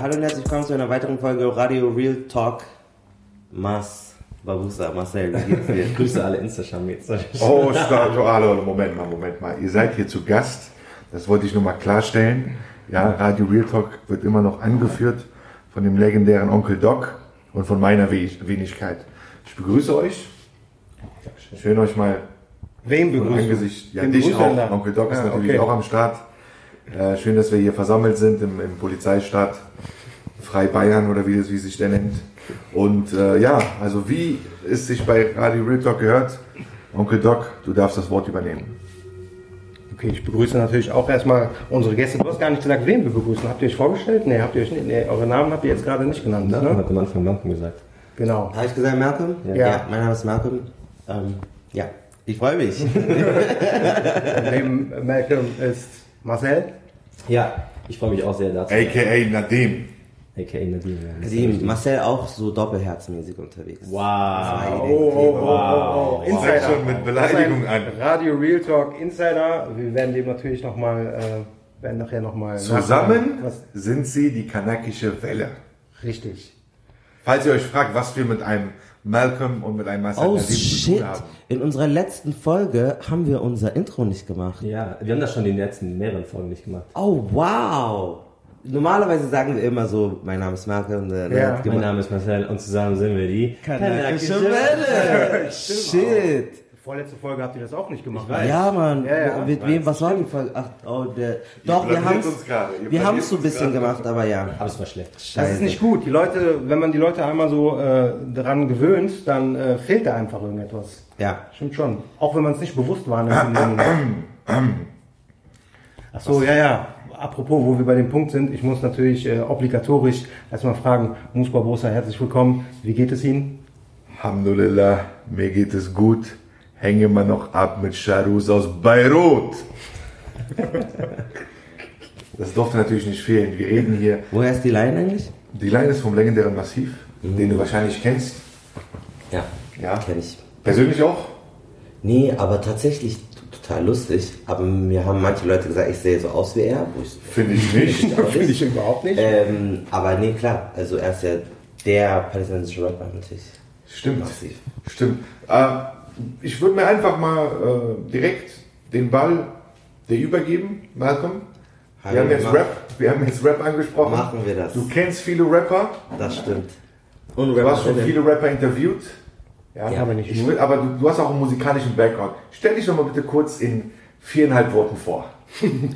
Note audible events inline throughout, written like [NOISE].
Hallo und herzlich willkommen zu einer weiteren Folge Radio Real Talk. Mas, Babusa, Marcel, wie geht's dir? [LAUGHS] Grüße alle Instagram-Mates. Oh, stopp, oh, hallo, Moment mal, Moment mal. Ihr seid hier zu Gast. Das wollte ich nur mal klarstellen. Ja, Radio Real Talk wird immer noch angeführt von dem legendären Onkel Doc und von meiner We- Wenigkeit. Ich begrüße euch. Schön euch mal du? Angesicht. Ja, Wen dich auch. Onkel Doc ist Ah, natürlich okay. auch am Start. Äh, schön, dass wir hier versammelt sind im, im Polizeistaat Frei Bayern oder wie es wie sich der nennt. Und äh, ja, also wie es sich bei Radio Real Talk gehört, Onkel Doc, du darfst das Wort übernehmen. Okay, ich begrüße natürlich auch erstmal unsere Gäste. Du hast gar nicht gesagt, wen wir begrüßen. Habt ihr euch vorgestellt? Nee, habt ihr euch nicht. Nee, eure Namen habt ihr jetzt gerade nicht genannt. Ja, Ne? hat am Anfang Malcolm gesagt. Genau. Habe ich gesagt Malcolm? Ja. mein Name ist Malcolm. Ähm, ja, ich freue mich. [LAUGHS] Neben Malcolm ist Marcel. Ja, ich freue mich auch sehr dazu. AKA Nadim. A.k.a. Nadim. ja. Sie, Marcel auch so doppelherzmäßig unterwegs. Wow. Oh, oh, oh, oh, oh. Wow. Insider. Fängt schon mit Beleidigung an. Radio Real Talk Insider. Wir werden dem natürlich nochmal, äh, werden nachher nochmal. Zusammen Was? sind sie die kanakische Welle. Richtig. Falls ihr euch fragt, was wir mit einem Malcolm und mit einem Marcel Oh shit, tun haben. in unserer letzten Folge haben wir unser Intro nicht gemacht. Ja, wir haben das schon in den letzten mehreren Folgen nicht gemacht. Oh wow. Normalerweise sagen wir immer so, mein Name ist Malcolm. äh, Ja. hat Mein. Name ist Marcel und zusammen sind wir die Kanakische Welle. Shit. Vorletzte Folge habt ihr das auch nicht gemacht. Ja, Mann. Ja, ja. Mit wem, was war die Folge? Ach, oh, der. Doch, wir haben. Ihr wir haben es so ein bisschen gemacht, aber ja. Aber es war schlecht. Das ist nicht gut. Die Leute, wenn man die Leute einmal so äh, dran gewöhnt, dann äh, fehlt da einfach irgendetwas. Ja. Stimmt schon. Auch wenn man es nicht bewusst wahrnimmt. Ach so, ja, ja. Apropos, wo wir bei dem Punkt sind, ich muss natürlich äh, obligatorisch erstmal fragen, Mus Barbosa, herzlich willkommen. Wie geht es Ihnen? Alhamdulillah, mir geht es gut. Hänge immer noch ab mit Charus aus Beirut. Das durfte natürlich nicht fehlen. Wir reden hier. Woher ist die Line eigentlich? Die Line ist vom legendären Massiv, den du wahrscheinlich kennst. Ja. Ja. Kenn ich. Persönlich auch? Nee, aber tatsächlich total lustig. Aber mir haben manche Leute gesagt, ich sehe so aus wie er. [LAUGHS] Finde ich nicht. [LAUGHS] Finde ich überhaupt nicht. ähm, aber nee, klar. Also er ist ja der palästinensische Rapper natürlich. Stimmt. Massiv. Stimmt. Äh, ich würde mir einfach mal äh, direkt den Ball dir übergeben, Malcolm. Hallo, Wir haben jetzt Rap, wir haben jetzt Rap angesprochen. Machen wir das. Du kennst viele Rapper. Das stimmt. Und Du hast schon viele Rapper interviewt. Ja, aber nicht will, aber du, du hast auch einen musikalischen Background. Stell dich doch mal bitte kurz in viereinhalb Worten vor.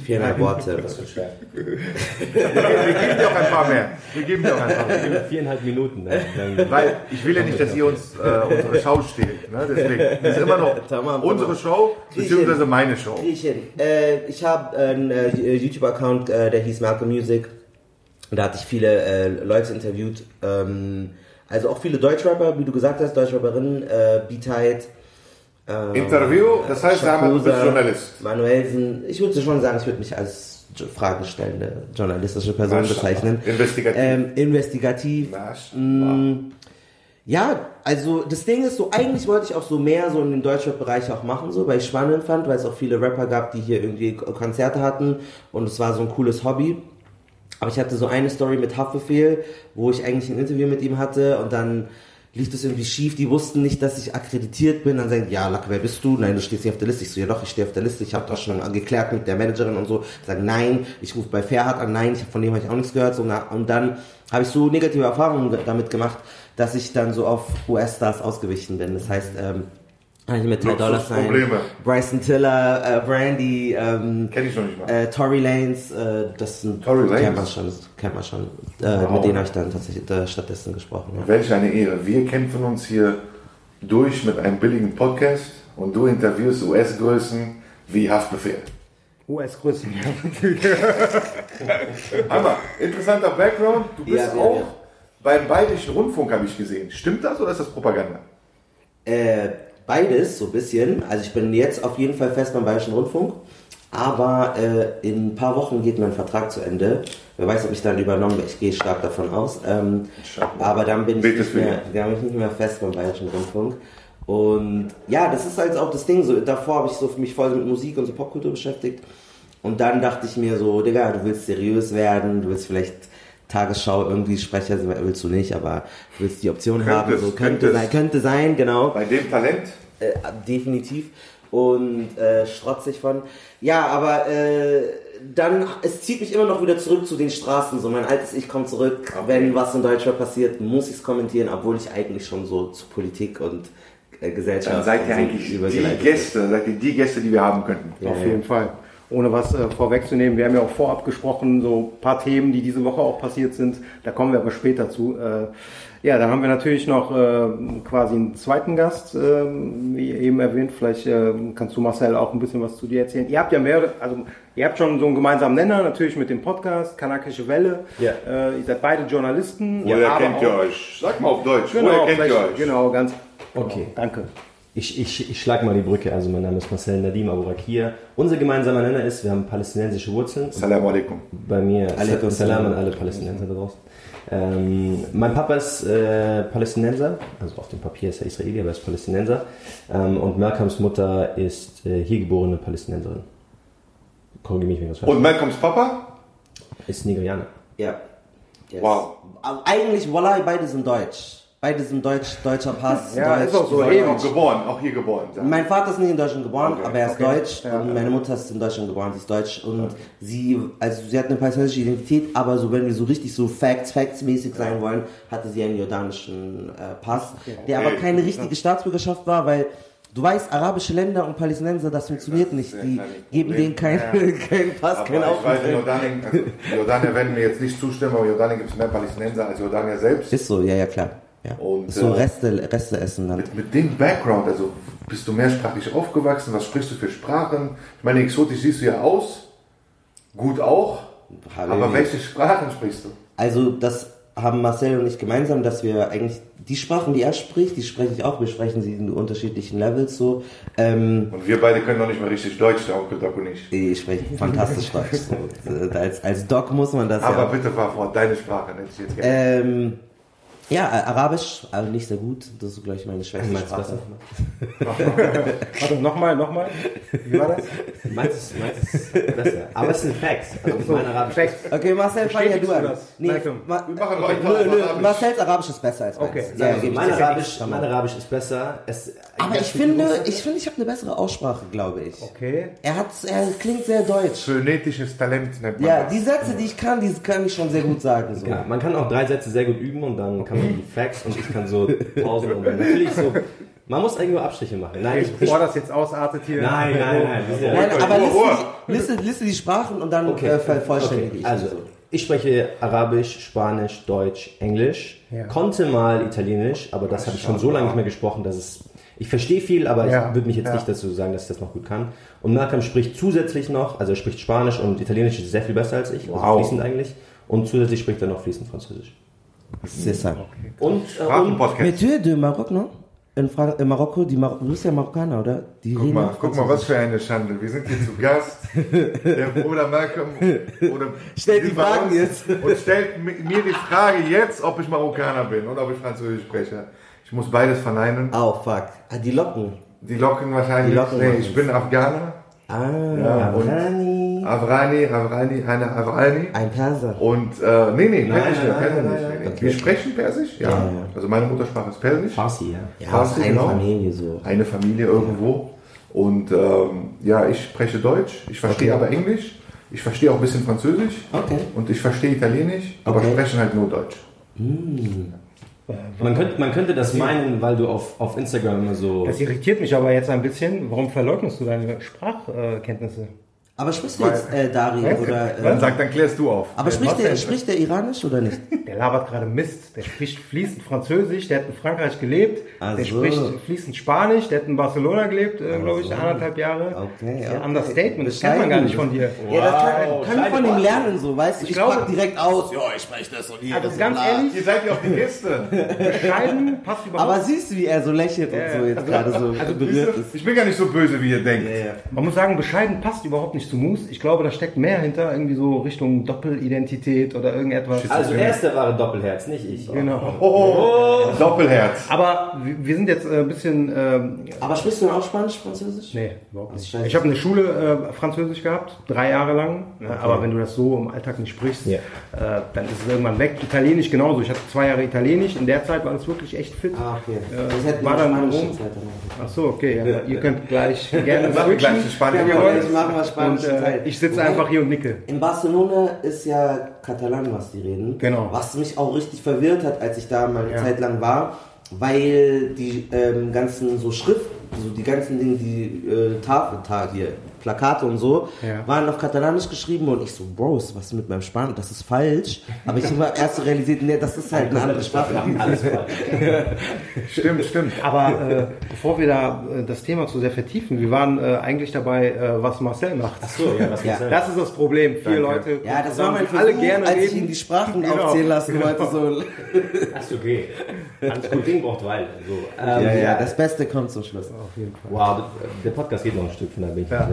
Viereinhalb Worte. Das wird schwer. Wir geben dir auch ein paar mehr. Wir geben dir auch ein paar mehr. Viereinhalb Minuten. Ne? Weil ich will ja nicht, dass ihr uns äh, unsere Show stehlt. Ne? Deswegen das ist immer noch [LAUGHS] Tamam, unsere tamam. Show, beziehungsweise meine Show. Äh, ich habe einen äh, YouTube-Account, äh, der hieß Malcolm Music. Und da hatte ich viele äh, Leute interviewt. Ähm, also auch viele Deutschrapper, wie du gesagt hast, Deutschrapperinnen, äh, Beatheit. Äh, Interview, das heißt, Shakusa, einen Journalist. Manuelsen. Ich würde schon sagen, ich würde mich als fragestellende journalistische Person Maschallah. bezeichnen. Investigativ. Ähm, investigativ. Maschallah. Ja, also das Ding ist so, eigentlich wollte ich auch so mehr so in den Deutschrap-Bereich auch machen, so, weil ich spannend fand, weil es auch viele Rapper gab, die hier irgendwie Konzerte hatten und es war so ein cooles Hobby. Aber ich hatte so eine Story mit Haftbefehl, wo ich eigentlich ein Interview mit ihm hatte und dann lief das irgendwie schief, die wussten nicht, dass ich akkreditiert bin, dann sagen, ja, Lack, wer bist du? Nein, du stehst nicht auf der Liste. Ich so, ja doch, ich stehe auf der Liste, ich habe das schon geklärt mit der Managerin und so. Sagen, nein, ich rufe bei Fairhard an, nein, ich, von dem habe ich auch nichts gehört. So, na, und dann habe ich so negative Erfahrungen ge- damit gemacht, dass ich dann so auf US-Stars ausgewichen bin. Das heißt, ähm, habe ich mit Ty Dollar Sign, Luxusprobleme. Bryson Tiller, äh, Brandy, ähm, Kenn ich noch nicht mal. äh, Tory Lanes, äh, das sind, Tory Lanez? kennt man schon, das kennt man schon. Äh, Wow. Mit denen habe ich dann tatsächlich äh, stattdessen gesprochen. Ja. Welch eine Ehre. Wir kämpfen uns hier durch mit einem billigen Podcast. und du interviewst US-Größen wie Haftbefehl. US-Größen. [LAUGHS] Hammer, interessanter Background. Du bist Ja, ja, auch ja. beim Bayerischen Rundfunk, habe ich gesehen. Stimmt das oder ist das Propaganda? Äh, beides, so ein bisschen. Also ich bin jetzt auf jeden Fall fest beim Bayerischen Rundfunk. Aber äh, in ein paar Wochen geht mein Vertrag zu Ende. Wer weiß, ob ich dann übernommen werde. Ich gehe stark davon aus. Ähm, aber dann bin ich, nicht für mehr, dann bin ich nicht mehr fest beim Bayerischen Rundfunk. Und ja, das ist halt auch das Ding. So, davor habe ich so mich voll mit Musik und so Popkultur beschäftigt. Und dann dachte ich mir so, Digga, du willst seriös werden, du willst vielleicht Tagesschau irgendwie Sprecher, sein, willst du nicht, aber du willst die Option Könnte haben. So, könnte sein, könnte sein, genau. Bei dem Talent? Äh, definitiv. Und äh, strotzig von. Ja, aber äh, dann, es zieht mich immer noch wieder zurück zu den Straßen. So, mein altes Ich kommt zurück. Wenn was in Deutschland passiert, muss ich es kommentieren, obwohl ich eigentlich schon so zu Politik und äh, Gesellschaft Dann seid ihr eigentlich die. Gäste, seid ihr die Gäste, die wir haben könnten. Ja, Auf ja. jeden Fall. Ohne was äh, vorwegzunehmen, wir haben ja auch vorab gesprochen, so ein paar Themen, die diese Woche auch passiert sind. Da kommen wir aber später zu. Äh, ja, dann haben wir natürlich noch äh, quasi einen zweiten Gast, äh, wie eben erwähnt. Vielleicht äh, kannst du Marcel auch ein bisschen was zu dir erzählen. Ihr habt ja mehr, also ihr habt schon so einen gemeinsamen Nenner, natürlich mit dem Podcast Kanakische Welle. Ja. Äh, ihr seid beide Journalisten. Woher aber kennt ihr auch- euch? Sag mal auf Deutsch, Genau, woher kennt ihr euch? genau, ganz. Okay. Danke. Ich, ich, ich schlage mal die Brücke. Also mein Name ist Marcel Nadim Abourakir. Unser gemeinsamer Nenner ist, wir haben palästinensische Wurzeln. Salam alaikum. Bei mir Alaikum Salam salam. an alle Palästinenser da draußen. Ähm, mein Papa ist äh, Palästinenser, also auf dem Papier ist er Israeli, aber er ist Palästinenser. Ähm, und Malcolms Mutter ist äh, hier geborene Palästinenserin. Korrigiere mich, wenn falsch Und Malcolms Papa? Ist Nigerianer. Ja. Yes. Wow. Aber Eigentlich, Wallah, beide sind deutsch. Beide sind deutsch, deutscher Pass. Ja, deutsch. ist auch so. Eben. auch geboren, auch hier geboren. Ja. Mein Vater ist nicht in Deutschland geboren, Okay, aber er ist okay. deutsch Ja, und ja. meine Mutter ist in Deutschland geboren, sie ist deutsch und sie, also sie hat eine palästinensische Identität, aber so wenn wir so richtig so Facts, Facts-mäßig sein wollen, hatte sie einen jordanischen äh, Pass, der aber Okay. keine richtige Staatsbürgerschaft war, weil du weißt, arabische Länder und Palästinenser, das funktioniert nicht, ja die kein geben denen keinen [LAUGHS] keinen Pass, Aber keinen ich weiß, Aufenthalt. Jordanien, also Jordanier werden mir jetzt nicht zustimmen, aber in Jordanien gibt es mehr Palästinenser als Jordanier selbst. Ist so, ja, ja, klar. Ja. Und, so äh, Reste, Reste essen dann. Mit, mit dem Background, also bist du mehrsprachig aufgewachsen, was sprichst du für Sprachen? Ich meine, exotisch siehst du ja aus, gut auch, aber Habibi. welche Sprachen sprichst du? Also das haben Marcel und ich gemeinsam, dass wir eigentlich die Sprachen, die er spricht, die spreche ich auch. Wir sprechen sie in unterschiedlichen Levels so. Ähm, Und wir beide können noch nicht mal richtig Deutsch, der Onkel Doc und ich. ich spreche fantastisch Deutsch. So. [LAUGHS] Als, als Doc muss man das Aber ja. bitte fahr fort, deine Sprache hätte ich jetzt gerne. Ähm, ja, Arabisch, aber nicht sehr gut. Das ist, glaube ich, meine schwächste Meinst du Sprache. Warte, nochmal, nochmal. Wie war das? Meins ist, meins besser. Aber es sind Facts. Also mein Arabisch. Perfekt. Okay, Marcel, fang ja du an. Malcolm? Ma Wir machen weiter nö, nö, Arabisch. Marcels Arabisch ist besser als meins. Okay, ja, Also mein. Arabisch, mein Arabisch ist besser. Es, Aber ich finde, ich finde, ich habe eine bessere Aussprache, glaube ich. Okay. Er hat, er klingt sehr deutsch. Phonetisches Talent nennt man Ja, das. die Sätze, die ich kann, die kann ich schon sehr gut sagen. So. Ja, man kann auch drei Sätze sehr gut üben und dann kann man die Facts und ich kann so Pausen und natürlich so. Man muss irgendwo Abstriche machen. Nein, ich, ich, Bevor das jetzt ausartet hier. nein, nein, nein. das ja- Nein, aber liste, liste, liste die Sprachen und dann Okay. äh, vervollständige Okay, ich. Also, so. ich spreche Arabisch, Spanisch, Deutsch, Englisch, Ja. konnte mal Italienisch, aber das habe ich schon so lange nicht mehr gesprochen, dass es. Ich verstehe viel, aber Ja, ich würde mich jetzt ja. nicht dazu sagen, dass ich das noch gut kann. Und Malcolm spricht zusätzlich noch, also er spricht Spanisch und Italienisch ist sehr viel besser als ich, also Wow. fließend eigentlich. Und zusätzlich spricht er noch fließend Französisch. C'est ça. Und, äh. Mais tu es de Maroc, non? In, Fra in Marokko, die Mar du bist ja Marokkaner, oder? Die Guck mal, guck mal, was für eine Schande. Wir sind hier zu Gast. [LAUGHS] Der Bruder Malcolm oder Stellt die Fragen jetzt. Und stellt mi- mir die Frage jetzt, ob ich Marokkaner bin und ob ich Französisch spreche. Ich muss beides verneinen. Oh, fuck. Ah, die Locken. Die Locken wahrscheinlich. Die Locken nee, ich bin Afghaner. Ah, Ja, und Avrani. Avrani, Avrani, eine Avrani. ein Perser. Und, äh, nee, nee, Nein, Persisch, nein, Persisch nein, nicht. nein, Nee, nee. Okay. Wir sprechen Persisch, ja. Ja, ja. Also meine Muttersprache ist Persisch. Farsi, ja. Ja, Farsi, aus einer genau. Familie so. Eine Familie irgendwo. Und ähm, ja, ich spreche Deutsch, ich verstehe Okay. aber Englisch, ich verstehe auch ein bisschen Französisch Okay. und ich verstehe Italienisch, aber Okay. sprechen halt nur Deutsch. Man könnte, man könnte das meinen, weil du auf, auf Instagram immer so. Das irritiert mich aber jetzt ein bisschen. Warum verleugnest du deine Sprachkenntnisse? Aber sprichst du jetzt äh, Dari oder... Dann Äh, sag, dann klärst du auf. aber spricht der, spricht der Iranisch oder nicht? [LAUGHS] Der labert gerade Mist. Der spricht fließend Französisch, der hat in Frankreich gelebt. Ach der spricht fließend Spanisch, der hat in Barcelona gelebt, äh, glaube ich, anderthalb Jahre. Okay, Das ist ja okay. Understatement, das kennt man gar nicht von dir. Ja, das kann, kann ich von ihm lernen, so, weißt du? Ich, glaube- pack direkt aus. Ja, ich spreche das und hier. Also das ganz ehrlich, Ihr seid ja auf die Gäste. bescheiden passt überhaupt Aber siehst du, wie er so lächelt und so jetzt also- gerade so also berührt ist? Ich bin gar nicht so böse, wie ihr denkt. Man muss sagen, bescheiden passt überhaupt nicht zu Moose. Ich glaube, da steckt mehr hinter, irgendwie so Richtung Doppelidentität oder irgendetwas. Also er ist der wahre Doppelherz, nicht ich. Genau. Oh, Doppelherz. Aber wir wir sind jetzt äh, ein bisschen. Ähm, Aber sprichst du denn auch Spanisch, Französisch? nee, überhaupt nicht. Ich habe eine Schule äh, Französisch gehabt, drei Jahre lang. Ja, Aber wenn du das so im Alltag nicht sprichst, Ja. äh, dann ist es irgendwann weg. Italienisch genauso. Ich hatte zwei Jahre Italienisch. In der Zeit war das wirklich echt fit. Ah, okay. Äh, das war wir dann jetzt weitermachen. Ach so, okay. Ja, Ihr könnt gleich [LAUGHS] gerne Machen wir gleich Ja, wollt. ich mache mal Und Spanisch Teil. äh, ich sitze einfach hier und nicke. In Barcelona ist ja Katalan, was die reden. Genau. Was mich auch richtig verwirrt hat, als ich da mal eine Ja. Zeit lang war, weil die ähm, ganzen so Schriften, so die ganzen Dinge, die äh, Tafel, ta hier, Plakate und so, Ja. waren auf Katalanisch geschrieben und ich so, Bros, was ist mit meinem Spanisch? Das ist falsch. Aber ich habe erst so realisiert, nee, das ist halt eine andere [LAUGHS] Sprache. [LAUGHS] Stimmt, stimmt. Aber äh, bevor wir da äh, das Thema zu sehr vertiefen, wir waren äh, eigentlich dabei, äh, was Marcel macht. Ach so, ja, was Ja. sein? Das ist das Problem. Vier Danke. Leute Ja, das war mein die alle Versuch, gerne als ich reden. ihn die Sprachen Genau. aufzählen lassen wollte. So. Ach so, okay. Alles gut, Ding braucht Weile. So, ähm, Ja, ja, das Beste kommt zum Schluss. Wow, der Podcast geht noch ein Stück, von bin ich ja.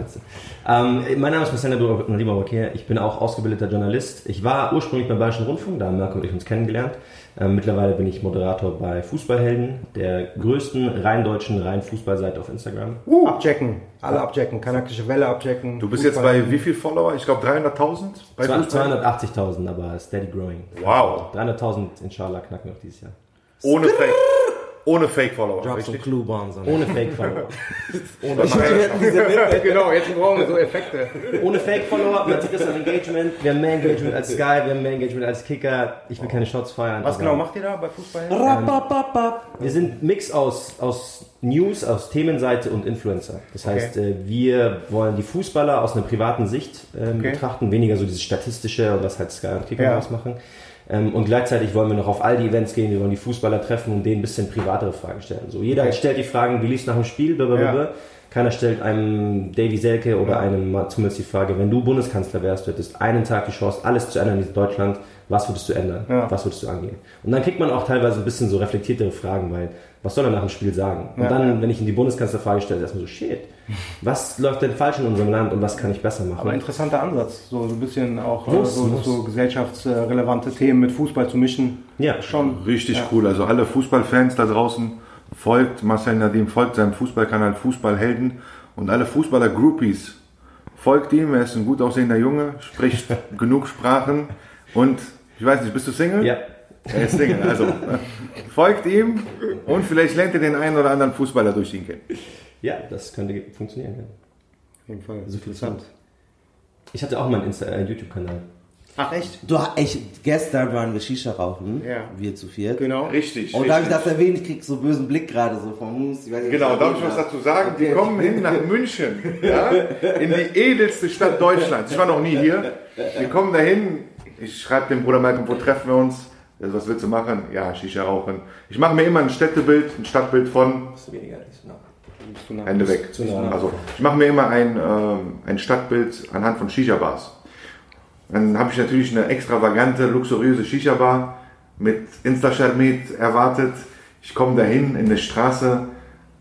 Ähm, mein Name ist Marcel Nadiba Wakir, ich bin auch ausgebildeter Journalist. Ich war ursprünglich beim Bayerischen Rundfunk, da haben Marco und ich uns kennengelernt. Ähm, mittlerweile bin ich Moderator bei Fußballhelden, der größten rein deutschen rein Fußballseite auf Instagram. Uh, abchecken. Alle abchecken. Kanakische Welle abchecken. Du bist jetzt bei wie viel Follower? Ich glaube 300.000 bei Zwei- Fußball. 280.000, aber steady growing. Wow. 300.000 inshallah knacken wir auch dieses Jahr. Ohne Fake. Ohne Fake-Follower. Drop some clue bombs on Ohne Fake-Follower. [LAUGHS] genau, jetzt brauchen wir so Effekte. Ohne Fake-Follower, man sieht das an Engagement. Wir haben mehr Engagement als Sky, wir haben mehr Engagement als Kicker. Ich will keine Shots feiern. Was genau macht ihr da bei Fußball? Rapapapap. Wir sind Mix aus, aus News, aus Themenseite und Influencer. Das heißt, äh, wir wollen die Fußballer aus einer privaten Sicht ähm, Okay. betrachten, weniger so dieses statistische, was halt Sky und Kicker Ja. ausmachen. Ähm, und gleichzeitig wollen wir noch auf all die Events gehen, wir wollen die Fußballer treffen und denen ein bisschen privatere Fragen stellen. So, jeder Okay. stellt die Fragen, wie lief's nach dem Spiel, blablabla. Ja. Keiner stellt einem Davy Selke oder einem Mats Hummels die Frage, wenn du Bundeskanzler wärst, du hättest einen Tag die Chance, alles zu ändern in Deutschland, was würdest du ändern? Ja. Was würdest du angehen? Und dann kriegt man auch teilweise ein bisschen so reflektiertere Fragen, weil was soll er nach dem Spiel sagen? Und Ja. dann, wenn ich ihm die Bundeskanzlerfrage stelle, ist erstmal so, shit, was läuft denn falsch in unserem Land und was kann ich besser machen? Aber interessanter Ansatz, so ein bisschen auch äh, Muss, so, muss. so gesellschaftsrelevante Themen mit Fußball zu mischen. ja, Schon. Richtig Ja. cool. Also alle Fußballfans da draußen folgt Marcel Nadim, folgt seinem Fußballkanal Fußballhelden und alle Fußballer-Groupies folgt ihm. Er ist ein gut aussehender Junge, spricht [LAUGHS] genug Sprachen und ich weiß nicht, bist du Single? ja. Er ist Single, also folgt ihm und vielleicht lernt ihr den einen oder anderen Fußballer durch ihn kennen. Ja, das könnte funktionieren. Ja. Auf jeden Fall. So viel Zeit. Ich hatte auch mal einen Insta äh, YouTube-Kanal. Ach echt? Du, ich, gestern waren wir Shisha rauchen, Ja. wir zu viert. Genau. Richtig. Und da habe ich das erwähnt, ich krieg so bösen Blick gerade so vom Mus. Genau, darf ich was dazu sagen? Die kommen hin nach München, ja, in die edelste Stadt Deutschlands. Ich war noch nie hier. Wir kommen dahin. Ich schreibe dem Bruder Malcolm, wo treffen wir uns? Also, was willst du machen? Ja, Shisha rauchen. Ich mache mir immer ein Städtebild, ein Stadtbild von Weniger, nicht so nah. Hände weg. nah. Also ich mache mir immer ein, ähm, ein Stadtbild anhand von Shisha-Bars. Dann habe ich natürlich eine extravagante, luxuriöse Shisha-Bar mit Insta-Shermet erwartet. Ich komme dahin in der Straße,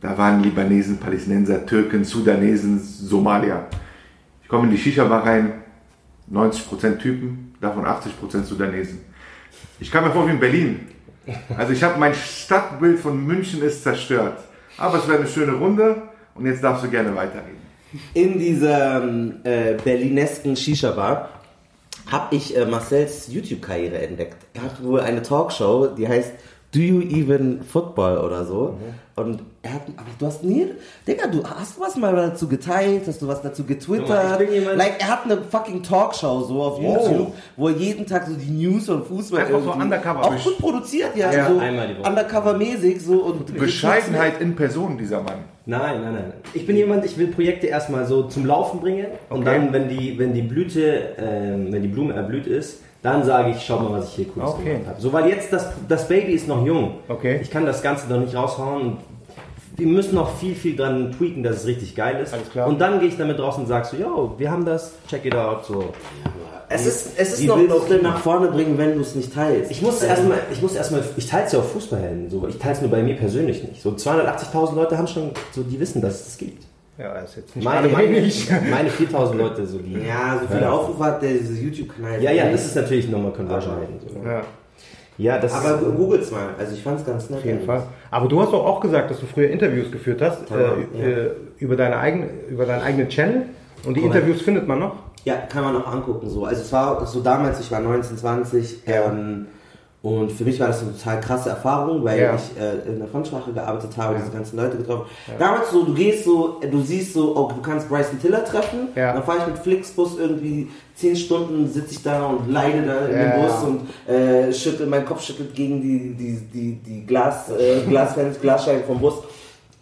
da waren Libanesen, Palästinenser, Türken, Sudanesen, Somalier. Ich komme in die Shisha-Bar rein, 90% Typen, davon 80% Sudanesen. Ich kam mir vor wie in Berlin. Also ich habe mein Stadtbild von München ist zerstört. Aber es wäre eine schöne Runde und jetzt darfst du gerne weiterreden. In dieser ähm, äh, berlinesken Shisha-Bar habe ich äh, Marcells YouTube-Karriere entdeckt. Er hat wohl eine Talkshow, die heißt Do You Even Football oder so. Und er hat, aber du hast nie, Digga, du hast du was mal dazu geteilt, hast du was dazu getwittert? Ich bin jemand- like, er hat eine fucking Talkshow so auf YouTube, wo er jeden Tag so die News von Fußball Einfach so undercover. Auch gut produziert, ja, Ja, so einmal die Woche. undercover-mäßig so und Bescheidenheit in Person, dieser Mann. Nein, nein, nein. Ich bin jemand, ich will Projekte erstmal so zum Laufen bringen und Okay. dann, wenn die, wenn die Blüte, ähm, wenn die Blume erblüht ist, dann sage ich, schau mal, was ich hier cooles Okay. gemacht habe. So, weil jetzt das, das Baby ist noch jung. Okay. Ich kann das Ganze noch nicht raushauen. Und wir müssen noch viel, viel dran tweaken, dass es richtig geil ist. Alles klar. Und dann gehe ich damit raus und sag so, yo, wir haben das, check it out. So. Es ist, es ist Wie noch, willst du es denn nach vorne bringen, wenn du es nicht teilst? ich muss erstmal, ich muss erstmal, ich teile es ja auf Fußballhelden, so, ich teile es nur bei mir persönlich nicht. So 280.000 Leute haben schon, so, die wissen, dass es das gibt. Ja, ist jetzt nicht Meine, meine, meine 4.000 Leute, so die. Ja, so viele Ja. Aufrufe hat der dieses YouTube-Kanal. Ja, ja, das ist natürlich nochmal Conversion. So. Ja, Ja, das Aber googles mal. Also ich fand's ganz nett. auf jeden Fall. Aber du hast doch auch gesagt, dass du früher Interviews geführt hast Ja, äh, ja. äh, über, deine eigene, über deinen eigenen Channel. Und die Korrekt. Interviews findet man noch. Ja, kann man auch angucken. So. Also es war so damals, ich war 19, 20 ähm, und für mich war das eine total krasse Erfahrung, weil Ja. ich äh, in der Fremdsprache gearbeitet habe, diese ganzen Leute getroffen. Damals so, du gehst so, du siehst so, oh, du kannst Bryson Tiller treffen, Ja. dann fahre ich mit Flixbus irgendwie 10 Stunden, sitze ich da und leide da in Ja. dem Bus und äh, schüttel, mein Kopf schüttelt gegen die, die, die, die Glas, äh, Glasfenster, [LAUGHS] Glasscheiben vom Bus.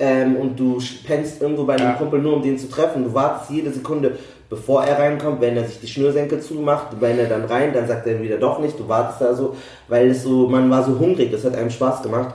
Ähm, und du pennst irgendwo bei einem Ja. Kumpel nur, um den zu treffen. Du wartest jede Sekunde, bevor er reinkommt, wenn er sich die Schnürsenkel zumacht, wenn er dann rein, dann sagt er wieder doch nicht, du wartest da so, weil es so, man war so hungrig, es hat einem Spaß gemacht.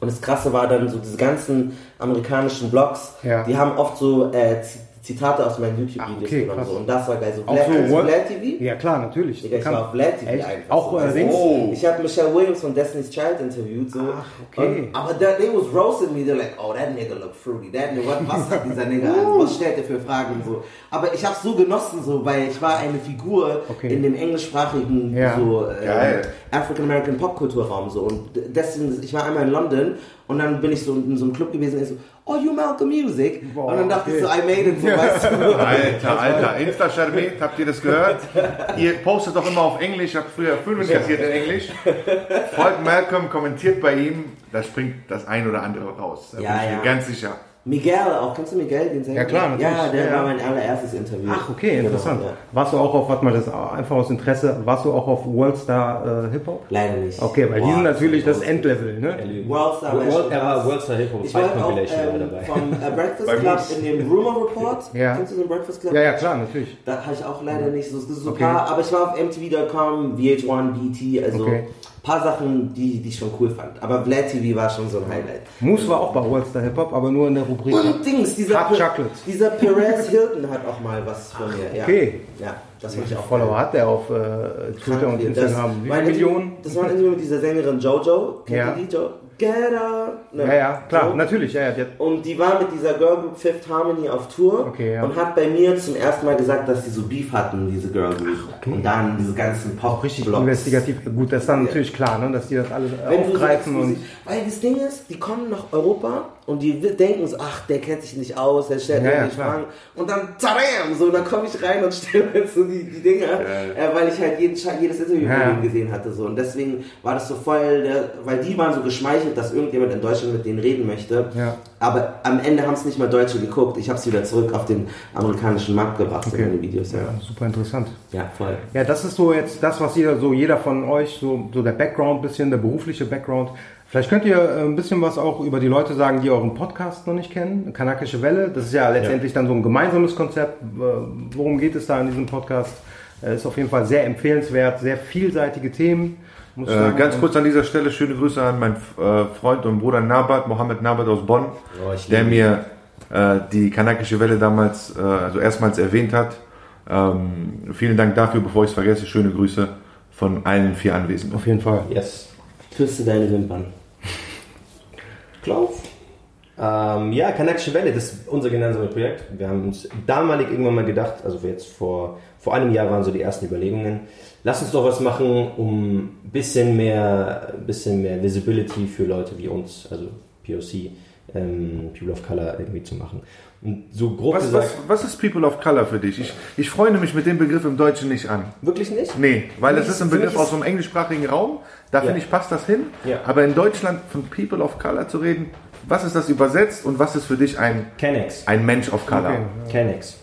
Und das Krasse war dann so diese ganzen amerikanischen Blogs, Ja. die haben oft so äh, Zitate aus meinen YouTube-Videos okay, genommen. So. Und das war geil. So Vlad, so World- Vlad TV? Ja, klar, natürlich. Digga, ich war auf Vlad TV Echt? einfach. Auch so. Also, Dings? Ich habe Michelle Williams von Destiny's Child interviewt. So. Ach, okay. Und, aber da, they was roasting me. They're like, oh, that nigga look fruity. That nigga, what, was hat dieser Nigga an? Was stellt er für Fragen? So. Aber ich habe so genossen, so, weil ich war eine Figur Okay. in dem englischsprachigen Ja. so, äh, Geil. African American Popkulturraum. So. Und deswegen, ich war einmal in London und dann bin ich so in so einem Club gewesen und ich so, oh, you Malcolm Music? Boah, und dann dachte ich so, okay. I made it. So, weißt du? [LAUGHS] Alter, Alter, Insta-Charmit, habt ihr das gehört? Ihr postet doch immer auf Englisch, ich habe früher fünf interessiert in Englisch. Folgt Malcolm, kommentiert bei ihm, da springt das ein oder andere raus. Da Ja, bin ich mir ja. ganz sicher. Miguel, auch kennst du Miguel, den Sänger? Ja, klar, natürlich. Ja, der Ja. war mein allererstes Interview. Ach, okay, Genau, interessant. ja. Warst du auch auf, warte mal, das ist einfach aus Interesse, warst du auch auf Worldstar äh, Hip Hop? Leider nicht. Okay, weil die Boah, sind natürlich das ist Endlevel, ne? Worldstar war World, er war. Worldstar Hip Hop Ich war auch ähm, dabei. vom äh, [LAUGHS] Breakfast Bei Club in dem Rumor Report. [LAUGHS] Ja. Kennst du den Breakfast Club? Ja, ja, klar, natürlich. Da habe ich auch leider nicht so, so ein Okay. paar, aber ich war auf MTV.com, VH1, BT, also Okay. Ein paar Sachen, die, die ich schon cool fand. Aber Vlad TV war schon so ein Highlight. Moose war auch bei Worldstar Hip Hop, aber nur in der Rubrik. Und Dings, dieser, Chocolate. dieser Perez Hilton hat auch mal was von mir. Ja. okay. Ja, das Wie fand ich auch Follower hat der auf äh, Twitter und Das Instagram? Wie war viele Millionen? Das war Interview mit dieser Sängerin Jojo. Kennt Ja. ihr die? Jo Get up. Ne. Ja, ja, klar, So. natürlich. Ja, ja, die Und die war mit dieser Girl Group Fifth Harmony auf Tour Okay, ja. und hat bei mir zum ersten Mal gesagt, dass sie so Beef hatten, diese Girl Group. Und dann diese ganzen pop richtig Blogs. investigativ. Gut, das ist dann natürlich klar, ne, dass die das alles Wenn aufgreifen und. weil das Ding ist, die kommen nach Europa und die denken so, ach, der kennt sich nicht aus, der stellt Ja, ja, irgendwelche klar. Fragen. Und dann, tabam, so, dann komme ich rein und [LAUGHS] stelle jetzt so die, die Dinger, äh, weil ich halt jeden, jedes Interview Ja, ja. denen gesehen hatte. So. Und deswegen war das so voll, der, weil die waren so geschmeichelt, dass irgendjemand in Deutschland mit denen reden möchte. Ja. Aber am Ende haben es nicht mal Deutsche geguckt. Ich habe es wieder zurück auf den amerikanischen Markt gebracht, Okay. meine Videos. Ja. Ja, super interessant. ja, voll. Ja, das ist so jetzt das, was jeder, so jeder von euch, so, so der Background bisschen, der berufliche Background. Vielleicht könnt ihr äh, ein bisschen was auch über die Leute sagen, die euren Podcast noch nicht kennen. Kanakische Welle, das ist ja letztendlich dann so ein gemeinsames Konzept. Worum geht es da in diesem Podcast? Äh, Ist auf jeden Fall sehr empfehlenswert, sehr vielseitige Themen. Äh, sagen. ganz kurz an dieser Stelle schöne Grüße an meinen äh, Freund und Bruder Nabat, Mohammed Nabat aus Bonn, Oh, der mir äh, die kanakische Welle damals, äh, also erstmals erwähnt hat. Ähm, vielen Dank dafür, bevor ich es vergesse. Schöne Grüße von allen vier Anwesenden. Auf jeden Fall. Yes. Küsse deine Wimpern. Klaus? Ähm, ja, Kanakische Welle, das ist unser gemeinsames Projekt. Wir haben uns damalig irgendwann mal gedacht, also jetzt vor, vor einem Jahr waren so die ersten Überlegungen, lass uns doch was machen, um ein bisschen mehr, bisschen mehr Visibility für Leute wie uns, also POC, ähm, People of Color irgendwie zu machen. Und so grob Was, gesagt, was, was ist People of Color für dich? Ich, ich freue mich mit dem Begriff im Deutschen nicht an. wirklich nicht? Nee, weil mich ist ein mich Begriff aus einem englischsprachigen Raum. Da Ja. finde ich, passt das hin. Ja. Aber in Deutschland von People of Color zu reden, was ist das übersetzt und was ist für dich ein, Kennex. ein Mensch of Color? Okay. Kennex.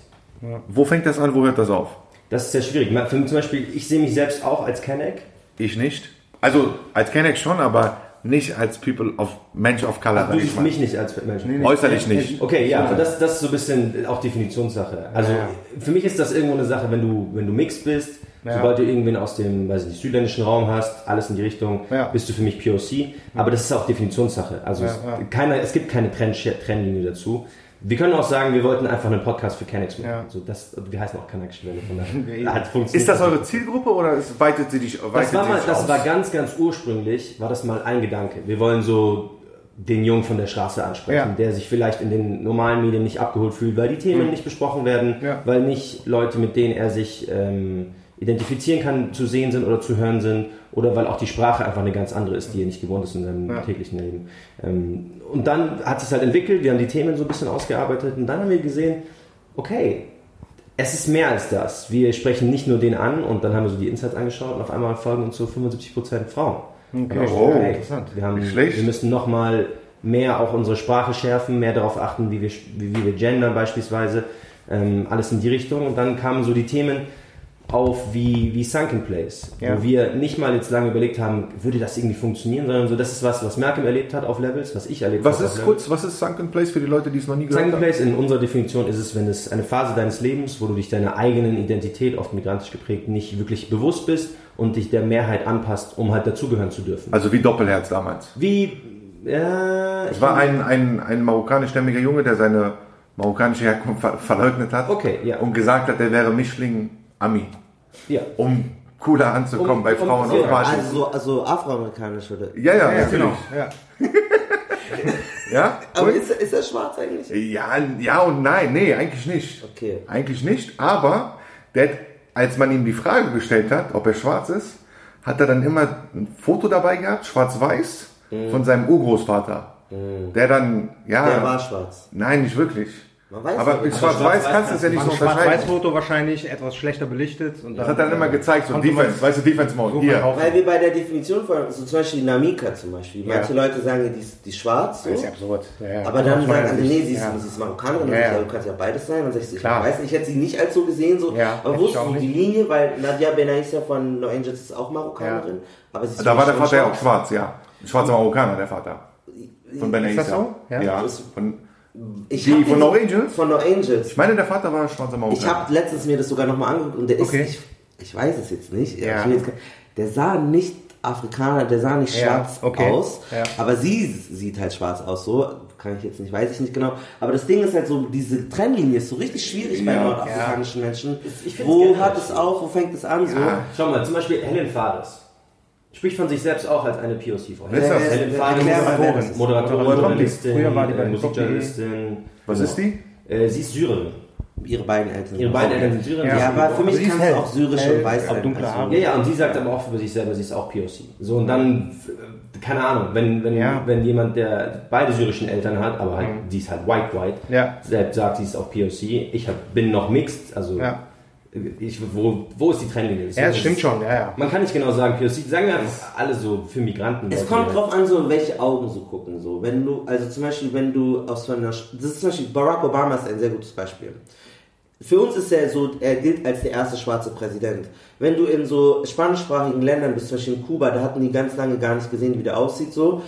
Wo fängt das an, wo hört das auf? Das ist sehr schwierig. Für, zum Beispiel, ich sehe mich selbst auch als Kenneck. Ich nicht. Also als Kenneck schon, aber nicht als People of Mensch of Color. Du sag ich siehst mich nicht als Mensch. Äußerlich nicht. Okay, ja, das, das ist so ein bisschen auch Definitionssache. Also für mich ist das irgendwo eine Sache, wenn du, wenn du mixed bist, sobald du irgendwen aus dem, weiß ich nicht, südländischen Raum hast, alles in die Richtung, Ja. bist du für mich POC. Aber das ist auch Definitionssache. Also es, Keiner, es gibt keine Trennlinie dazu. Wir können auch sagen, wir wollten einfach einen Podcast für Canex machen. Ja. So, das, wir heißen auch Connection, von daher [LAUGHS] hat funktioniert. Ist das eure Zielgruppe oder weitet sie dich weitet Das war, mal, das aus? war ganz, ganz ursprünglich, war das mal ein Gedanke. Wir wollen so den Jungen von der Straße ansprechen, Ja. der sich vielleicht in den normalen Medien nicht abgeholt fühlt, weil die Themen nicht besprochen werden, Ja. weil nicht Leute, mit denen er sich ähm, identifizieren kann, zu sehen sind oder zu hören sind, oder weil auch die Sprache einfach eine ganz andere ist, die er nicht gewohnt ist in seinem Ja. täglichen Leben. Ähm, und dann hat es halt entwickelt, wir haben die Themen so ein bisschen ausgearbeitet und dann haben wir gesehen, okay, es ist mehr als das. Wir sprechen nicht nur den an und dann haben wir so die Insights angeschaut und auf einmal folgen uns so 75% Frauen. Okay, Oh, Hey, interessant. Wir, haben, wir müssen nochmal mehr auch unsere Sprache schärfen, mehr darauf achten, wie wir, wie, wie wir gendern beispielsweise. Ähm, alles in die Richtung. Und dann kamen so die Themen auf wie, wie Sunken Place, Ja. wo wir nicht mal jetzt lange überlegt haben, würde das irgendwie funktionieren, sondern so, das ist was, was Malcolm erlebt hat auf Levels, was ich erlebt Was habe. auf ist kurz, was ist Sunken Place für die Leute, die es noch nie gehört Sunken haben? Place in unserer Definition ist es, wenn es eine Phase deines Lebens, wo du dich deiner eigenen Identität, oft migrantisch geprägt, nicht wirklich bewusst bist und dich der Mehrheit anpasst, um halt dazugehören zu dürfen. Also wie Doppelherz damals. Wie, äh, Es war ein, ein, ein marokkanischstämmiger Junge, der seine marokkanische Herkunft ver verleugnet hat Okay, ja. und gesagt hat, er wäre Mischling Ami, ja. um cooler anzukommen Um- bei um- Frauen ja. auf Partys. Also, so- also afroamerikanisch oder? Ja, ja, Ja, natürlich. genau. Ja. [LAUGHS] Ja? Aber ist, ist er schwarz eigentlich? Ja, ja und nein, nee, eigentlich nicht. Okay. Eigentlich nicht, aber der, als man ihm die Frage gestellt hat, ob er schwarz ist, hat er dann immer ein Foto dabei gehabt, schwarz-weiß, von seinem Urgroßvater. Der dann, ja, Der war schwarz. nein, nicht wirklich. Man weiß aber mit schwarz-weiß kannst du es ja nicht so unterscheiden. Schwarz-Weiß-Foto wahrscheinlich etwas schlechter belichtet. Und Das hat dann immer gezeigt, so Defense, weißt du, Defense Mode, hier. Weil wir bei der Definition von, so zum Beispiel Namika zum Beispiel, Ja. manche Leute sagen, die ist, die ist schwarz, so. Das ist ja absurd. Ja, ja. aber dann sagen andere, Sicht, nee, sie ist, ja. sie ist Marokkanerin, Ja, dann ja. ja, du kannst ja beides sein, dann sag ich, so, ich Klar. weiß nicht, ich hätte sie nicht als so gesehen, so, Ja, aber auch du die. Linie, weil Nadia Benaissa von No Angels ist auch Marokkanerin, aber sie ist Da war der Vater ja auch schwarz. ja. Schwarzer Marokkaner, der Vater. Von Ben Ist das so? Ja. Ja. Von, Ich Die von No Angels? Von No Angels. ich meine, der Vater war schwarzer Marokkaner. Ich habe letztens mir das sogar nochmal angeguckt und der Okay. ist, ich, ich weiß es jetzt nicht, Ja. jetzt der sah nicht Afrikaner, der sah nicht Ja, schwarz okay. aus, Ja. aber sie sieht halt schwarz aus, so kann ich jetzt nicht, weiß ich nicht genau. Aber das Ding ist halt so, diese Trennlinie ist so richtig schwierig bei Ja. nordafrikanischen Menschen. Wo hört es auf, wo fängt es an? So? Ja. Schau mal, zum Beispiel Helen Fares. Spricht von sich selbst auch als eine POC-Frau. Wer ist das? Helen das Moderatorin. Moderatorin, Moderatorin. Journalistin, Früher war die bei äh, Top.de. Musikjournalistin. Was Genau. ist die? Äh, sie ist Syrerin. Ihre beiden Eltern. Ihre beiden Eltern sind Syrer. Ja, sie aber für mich sie ist kann es auch syrisch und weiß auch sein. dunkle Also, Haare. Ja, ja, und sie sagt aber auch für sich selber, sie ist auch POC. So, und dann, äh, keine Ahnung, wenn, wenn, Ja. wenn jemand, der beide syrischen Eltern hat, aber halt, die ist halt white, white, Ja. selbst sagt, sie ist auch POC. Ich hab, bin noch mixed, also, Ja. Ich, wo, wo ist die Trennlinie? Ja, das stimmt schon, ja, ja. Man kann nicht genau sagen, POC, sagen wir einfach alle so für Migranten. Es kommt drauf an, so welche Augen so gucken. So, wenn du, also zum Beispiel, wenn du aus so einer, das ist zum Beispiel Barack Obama ist ein sehr gutes Beispiel. Für uns ist er so, er gilt als der erste schwarze Präsident. Wenn du in so spanischsprachigen Ländern bist, zum Beispiel in Kuba, da hatten die ganz lange gar nicht gesehen, wie der aussieht, so.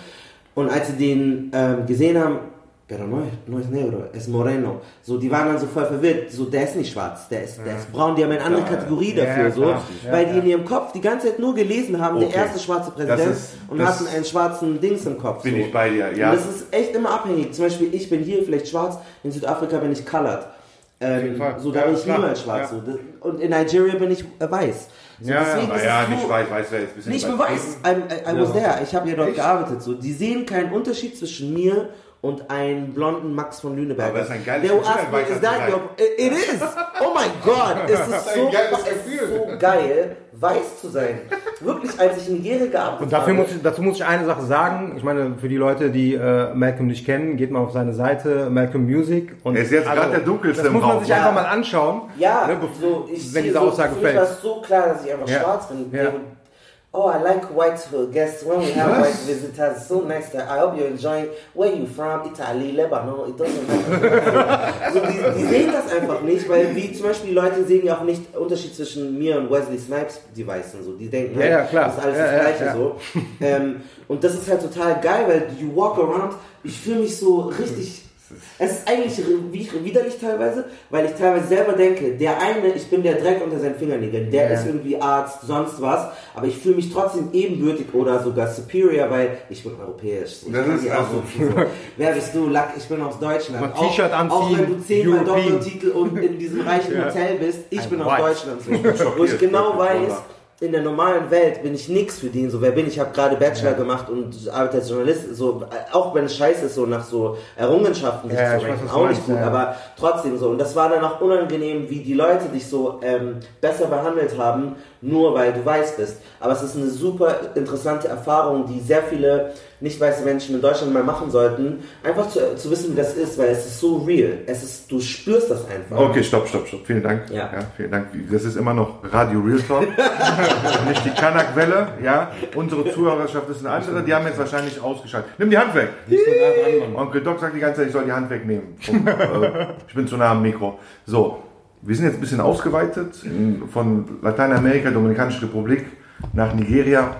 Und als sie den ähm, gesehen haben, pero no, es- no es negro, es moreno. So, die waren dann so voll verwirrt. So, der ist nicht schwarz, der ist, der ist braun. Die haben eine andere Kategorie Ja, dafür, ja, so. klar. Ja, weil die ja. in ihrem Kopf die ganze Zeit nur gelesen haben, der Okay. erste schwarze Präsident ist- und hatten einen schwarzen Dings im Kopf. Bin so. ich bei dir, ja. Und das ist echt immer abhängig. Zum Beispiel, ich bin hier vielleicht schwarz, in Südafrika bin ich colored. Ähm, so, da Ja, bin ich klar. niemals schwarz. Ja. So. Und in Nigeria bin ich äh, weiß. So, Ja, ja. deswegen ist Naja, es nicht weiß, weiß wäre jetzt ein bisschen nicht übertrieben. weiß. I'm, I, I was there. Ich habe ja dort gearbeitet. So, die sehen keinen Unterschied zwischen mir und einem blonden Max von Lüneberg. Aber es ist ein geiles Gefühl, is that your... It, is. Oh mein Gott. [LAUGHS] Es ist so, es ist so geil, weiß zu sein. Wirklich, als ich in Nigeria gearbeitet Und dafür habe. muss ich, dazu muss ich eine Sache sagen. Ich meine, für die Leute, die äh, Malcolm nicht kennen, geht mal auf seine Seite Malcolm Music. Und Er ist jetzt gerade der dunkelste Das muss man sich Ja. einfach mal anschauen. Ja, Ne, so, ich wenn diese so, Aussage fällt. war es so klar, dass ich einfach Ja. schwarz bin. Ja. Oh, I like white guests when we have white visitors. It's so nice. That I hope you're enjoying. Where you from? Italy, Lebanon. It doesn't matter. also, die, die sehen das einfach nicht, weil wie zum Beispiel die Leute sehen ja auch nicht Unterschied zwischen mir und Wesley Snipes, Weißen. So, die denken, Ja, halt, ja, klar. das ist alles Ja, das ja, Gleiche ja. so. ähm, und das ist halt total geil, weil you walk around. Ich fühle mich so richtig. Es ist eigentlich widerlich teilweise, weil ich teilweise selber denke, der eine, ich bin der Dreck unter seinen Fingernägeln, der Ja. ist irgendwie Arzt, sonst was, aber ich fühle mich trotzdem ebenbürtig oder sogar superior, weil ich bin europäisch. Ich Das ist also- so. Wer bist du? Lack, ich bin aus Deutschland. Mal T-Shirt auch, auch wenn anziehen, du zehnmal. Doktortitel und in diesem reichen [LAUGHS] Hotel bist, ich bin aus. Deutschland. So. Wo ich genau weiß, in der normalen Welt bin ich nix für den. So, wer bin ich? Ich habe gerade Bachelor gemacht und arbeite als Journalist. So, auch wenn es scheiße ist, so nach so Errungenschaften sich Ja, zu ranken, auch nicht gut, ja. aber trotzdem so. Und das war dann auch unangenehm, wie die Leute dich so ähm, besser behandelt haben, nur weil du weiß bist. Aber es ist eine super interessante Erfahrung, die sehr viele nicht weiße Menschen in Deutschland mal machen sollten, einfach zu, zu wissen, wie das ist, weil es ist so real. Es ist, du spürst das einfach. Okay, stopp, stopp, stopp. Vielen Dank. Ja. vielen Dank. Das ist immer noch Radio Real Talk. [LAUGHS] Nicht die Kanak-Welle. Ja. Unsere Zuhörerschaft ist eine andere. Die haben jetzt wahrscheinlich ausgeschaltet. Nimm die Hand weg. Onkel Doc sagt die ganze Zeit, ich soll die Hand wegnehmen. Vom, [LAUGHS] äh, ich bin zu nah am Mikro. So, wir sind jetzt ein bisschen ausgeweitet von Lateinamerika, Dominikanische Republik nach Nigeria.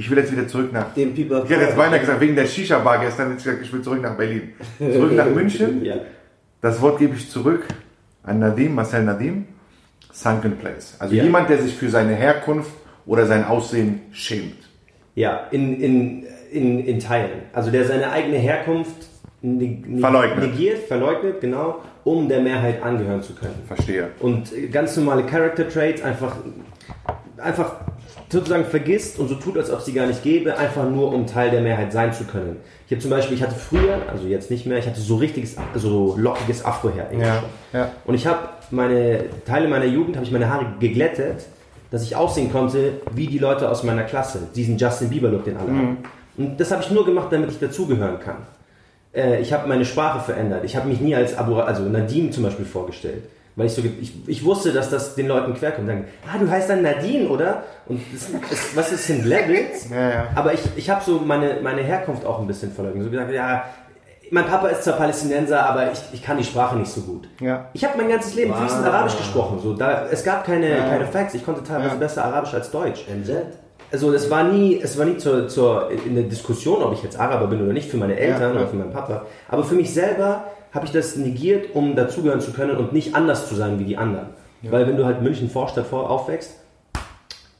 Ich will jetzt wieder zurück nach. Den People Ich hätte jetzt beinahe gesagt, wegen der Shisha-Bar gestern, ich gesagt, ich will zurück nach Berlin. Zurück nach [LAUGHS] München. Ja. Das Wort gebe ich zurück an Nadim, Marcel Nadim. Sunken Place. Also Ja. jemand, der sich für seine Herkunft oder sein Aussehen schämt. Ja, in, in, in, in Teilen. Also der seine eigene Herkunft neg- neg- Verleugnet. negiert, verleugnet, genau, um der Mehrheit angehören zu können. Verstehe. Und äh, ganz normale Character Traits einfach, einfach sozusagen vergisst und so tut, als ob es sie gar nicht gäbe, einfach nur um Teil der Mehrheit sein zu können. Ich habe zum Beispiel, ich hatte früher, also jetzt nicht mehr, ich hatte so richtiges, so lockiges Afro-Hair. Ja, ja. Und ich habe meine Teile meiner Jugend, habe ich meine Haare geglättet, dass ich aussehen konnte wie die Leute aus meiner Klasse, diesen Justin Bieber Look, den alle haben. Und das habe ich nur gemacht, damit ich dazugehören kann. Äh, ich habe meine Sprache verändert. Ich habe mich nie als Abu, also Nadine zum Beispiel vorgestellt. Weil ich so, ich, ich wusste, dass das den Leuten querkommt. Dann, ah, du heißt dann Nadine, oder? Und das, ist, was ist sind Levels? Ja, ja. Aber ich, ich habe so meine, meine Herkunft auch ein bisschen verleugnet. So gesagt, ja, mein Papa ist zwar Palästinenser, aber ich, ich kann die Sprache nicht so gut. Ja. Ich habe mein ganzes Leben fließend Arabisch gesprochen. So, da, es gab keine, keine Facts. Ich konnte teilweise besser Arabisch als Deutsch. MZ. Also es war nie, es war nie zur, zur, in der Diskussion, ob ich jetzt Araber bin oder nicht, für meine Eltern Ja. oder für meinen Papa. Aber für mich selber habe ich das negiert, um dazugehören zu können und nicht anders zu sein wie die anderen. Weil wenn du halt München Vorstadt vor aufwächst,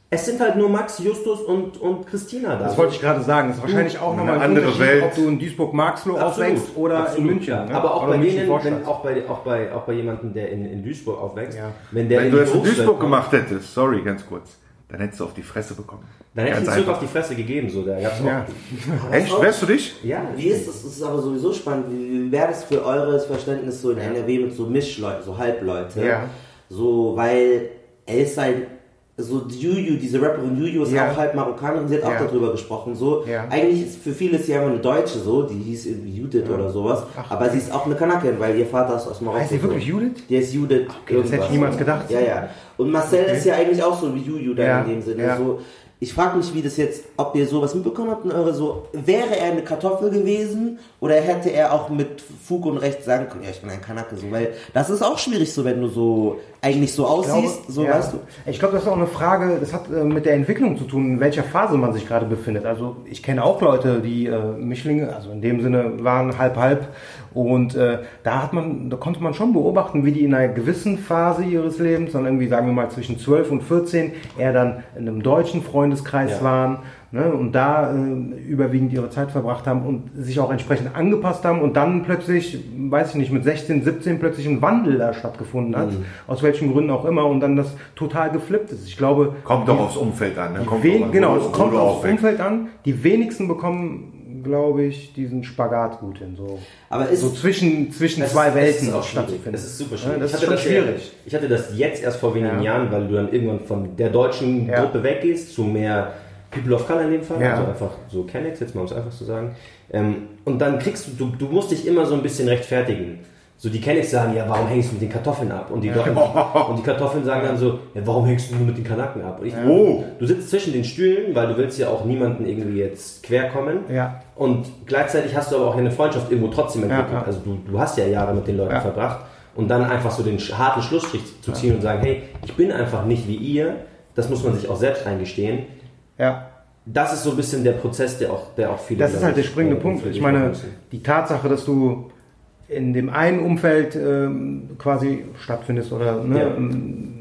es sind halt nur Max, Justus und, und Christina da. Das wollte ich gerade sagen. Das ist wahrscheinlich auch nochmal ein andere Welt. ob du in Duisburg-Marxloh aufwächst oder absolut, in München. ja. ne? Aber auch Oder bei denen, wenn, auch, bei, auch, bei, auch bei jemandem, der in, in Duisburg aufwächst, Ja. wenn der Wenn in du das in Duisburg kommt, gemacht hättest, sorry, ganz kurz, dann hättest du auf die Fresse bekommen. dann hätte ich Zug einfach. auf die Fresse gegeben. So, da gab's auch, Ja. [LAUGHS] Echt? Wärst du dich? ja. Wie ist das? Das ist aber sowieso spannend. Wie wäre das für eures Verständnis so in NRW mit so Mischleuten, so Halbleute? Ja. So, weil er ist ein, so Juju, diese Rapperin Juju ist Ja. auch halb Marokkanerin, sie hat Ja. auch darüber gesprochen. So, Ja. eigentlich ist für viele ist sie einfach eine Deutsche so, die hieß irgendwie Judith oder sowas. aber sie ist auch eine Kanakin, weil ihr Vater ist aus Marokko. Heißt sie wirklich. Judith? Der ist Judith. das hätte ich niemals gedacht. Ja, ja. Und Marcel ist ja eigentlich auch so wie Juju Ja, in dem Sinne. So, ich frage mich, wie das jetzt, ob ihr sowas mitbekommen habt in eure so, wäre er eine Kartoffel gewesen oder hätte er auch mit Fug und Recht sagen können, ja, ich bin ein Kanake, so, weil das ist auch schwierig so, wenn du so eigentlich so aussiehst, so ja. weißt du. Ich glaube, das ist auch eine Frage, das hat äh, mit der Entwicklung zu tun, in welcher Phase man sich gerade befindet. Also ich kenne auch Leute, die äh, Mischlinge, also in dem Sinne waren halb halb und äh, da hat man, da konnte man schon beobachten, wie die in einer gewissen Phase ihres Lebens, dann irgendwie sagen wir mal zwischen 12 und 14, eher dann in einem deutschen Freundeskreis Ja. waren ne, und da äh, überwiegend ihre Zeit verbracht haben und sich auch entsprechend angepasst haben und dann plötzlich, weiß ich nicht, mit 16, 17 plötzlich ein Wandel da stattgefunden hat, aus welchen Gründen auch immer und dann das total geflippt ist. Ich glaube, Kommt doch aufs Umfeld an. Ne? Kommt wen- doch an, genau, es kommt aufs. Umfeld an. Die wenigsten bekommen, glaube ich, diesen Spagat gut hin. So, Aber ist, so zwischen, zwischen zwei es Welten ist auch schwierig. stattzufinden. Es ist super Ja, schwierig. das Ich ist hatte schon ja- schwierig. Ich hatte das jetzt erst vor wenigen Ja. Jahren, weil du dann irgendwann von der deutschen Ja. Gruppe weggehst zu mehr People of Color in dem Fall, Ja. also einfach so Kennex, jetzt mal um es einfach zu sagen. Ähm, und dann kriegst du, du, du musst dich immer so ein bisschen rechtfertigen. So, die kenne ich sagen, ja, warum hängst du mit den Kartoffeln ab? Und die, [LAUGHS] und die Kartoffeln sagen dann so, ja, warum hängst du nur mit den Kanaken ab? Und ich, Oh. Du sitzt zwischen den Stühlen, weil du willst ja auch niemanden irgendwie jetzt quer kommen. Ja. Und gleichzeitig hast du aber auch eine Freundschaft irgendwo trotzdem entwickelt. Ja, ja. Also du, du hast ja Jahre mit den Leuten Ja. verbracht. Und dann einfach so den harten Schlussstrich zu ziehen und sagen, hey, ich bin einfach nicht wie ihr. Das muss man sich auch selbst eingestehen. Ja. Das ist so ein bisschen der Prozess, der auch, der auch viele. Das ist halt der springende äh, Punkt. Ich meine, die Tatsache, dass du in dem einen Umfeld ähm, quasi stattfindest oder ne, Ja. ähm,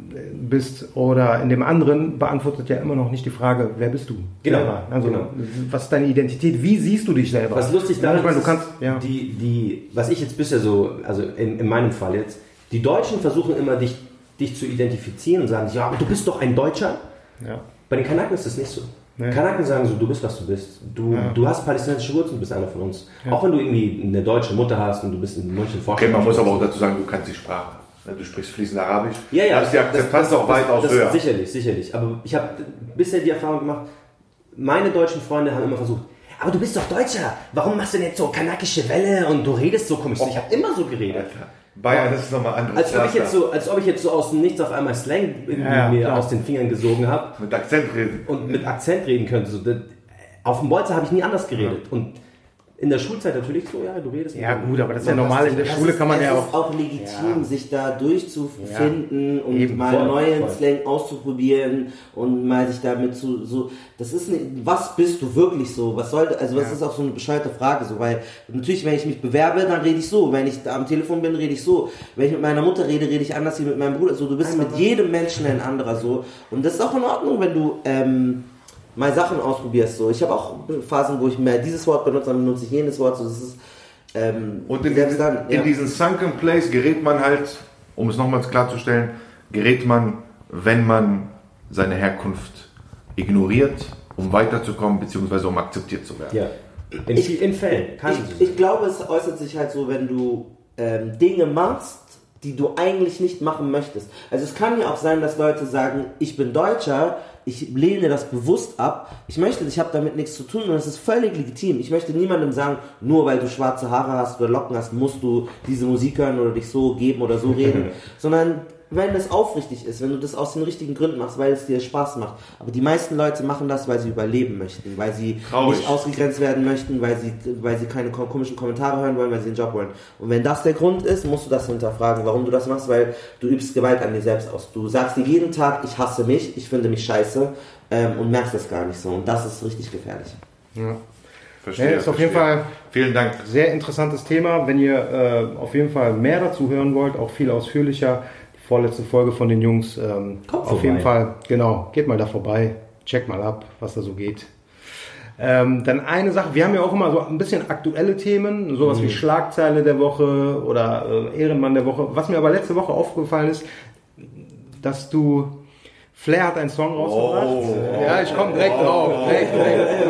bist oder in dem anderen, beantwortet ja immer noch nicht die Frage, wer bist du? Genau, Selber. Also, genau. was ist deine Identität? Wie siehst du dich selber? Was lustig Ja, daran du ist, kannst, ja. die, die, was ich jetzt bisher so, also in, in meinem Fall jetzt, die Deutschen versuchen immer dich, dich zu identifizieren und sagen, ja, aber du bist doch ein Deutscher. ja. Bei den Kanaken ist das nicht so. Nee. Kanaken sagen so, du bist, was du bist. Du, Ja. du hast palästinensische Wurzeln, du bist einer von uns. Auch wenn du irgendwie eine deutsche Mutter hast und du bist in München Okay, man muss aber auch dazu sagen, du kannst die Sprache. Ne, Du sprichst fließend Arabisch. Ja, ja. Ist die Akzeptanz auch weitaus das, höher. Sicherlich, sicherlich. Aber ich habe bisher die Erfahrung gemacht, meine deutschen Freunde haben immer versucht, aber du bist doch Deutscher, warum machst du denn jetzt so kanakische Welle und du redest so komisch? Ich habe immer so geredet. Bayern ist nochmal anderes Als ob, ich jetzt so, als ob ich jetzt so aus dem Nichts auf einmal Slang Ja, ja, mir klar. aus den Fingern gesogen habe Mit Akzent reden. und mit Akzent reden könnte. So, das, auf dem Bolzer habe ich nie anders geredet. Und in der Schulzeit natürlich so, ja, du redest. ja, gut, aber das ist ja normal. In der Schule ist, kann man es ja ist auch. auch legitim, sich da durchzufinden und Eben, mal voll, neuen voll. Slang auszuprobieren und mal sich damit zu so. Das ist nicht, was bist du wirklich so? Was sollte, also das ist auch so eine bescheuerte Frage, so, weil natürlich, wenn ich mich bewerbe, dann rede ich so. Wenn ich da am Telefon bin, rede ich so. Wenn ich mit meiner Mutter rede, rede ich anders wie mit meinem Bruder. So, du bist mit jedem Menschen ein anderer so. Und das ist auch in Ordnung, wenn du ähm, mal Sachen ausprobierst. So, ich habe auch Phasen, wo ich mehr dieses Wort benutze, dann benutze ich jenes Wort. So, das ist ähm, Und in, selbst diesen, dann, in ja. diesen Sunken Place gerät man halt, um es nochmals klarzustellen, gerät man, wenn man seine Herkunft ignoriert, um weiterzukommen, beziehungsweise um akzeptiert zu werden. Ja. In, Ich- in Fällen kann ich, ich glaube, es äußert sich halt so, wenn du ähm, Dinge machst, die du eigentlich nicht machen möchtest. Also es kann ja auch sein, dass Leute sagen, ich bin Deutscher, ich lehne das bewusst ab. Ich möchte, ich habe damit nichts zu tun und das ist völlig legitim. Ich möchte niemandem sagen, nur weil du schwarze Haare hast oder Locken hast, musst du diese Musik hören oder dich so geben oder so reden, [LAUGHS] sondern wenn das aufrichtig ist, wenn du das aus den richtigen Gründen machst, weil es dir Spaß macht. Aber die meisten Leute machen das, weil sie überleben möchten, weil sie Traurig. nicht ausgegrenzt werden möchten, weil sie, weil sie keine ko- komischen Kommentare hören wollen, weil sie einen Job wollen. Und wenn das der Grund ist, musst du das hinterfragen, warum du das machst, weil du übst Gewalt an dir selbst aus. Du sagst dir jeden Tag, ich hasse mich, ich finde mich scheiße ähm, und merkst das gar nicht so. Und das ist richtig gefährlich. Verstehe. Ja, ist auf jeden verstehe. Fall Vielen Dank. Sehr interessantes Thema. Wenn ihr äh, auf jeden Fall mehr dazu hören wollt, auch viel ausführlicher, vorletzte Folge von den Jungs, ähm, Kommt auf vorbei. jeden Fall, genau, geht mal da vorbei, checkt mal ab, was da so geht. Ähm, dann eine Sache, wir haben ja auch immer so ein bisschen aktuelle Themen, sowas wie Schlagzeile der Woche oder äh, Ehrenmann der Woche. Was mir aber letzte Woche aufgefallen ist, dass du Flair hat einen Song rausgebracht. Oh. ja, ich komme direkt drauf. Direkt, direkt.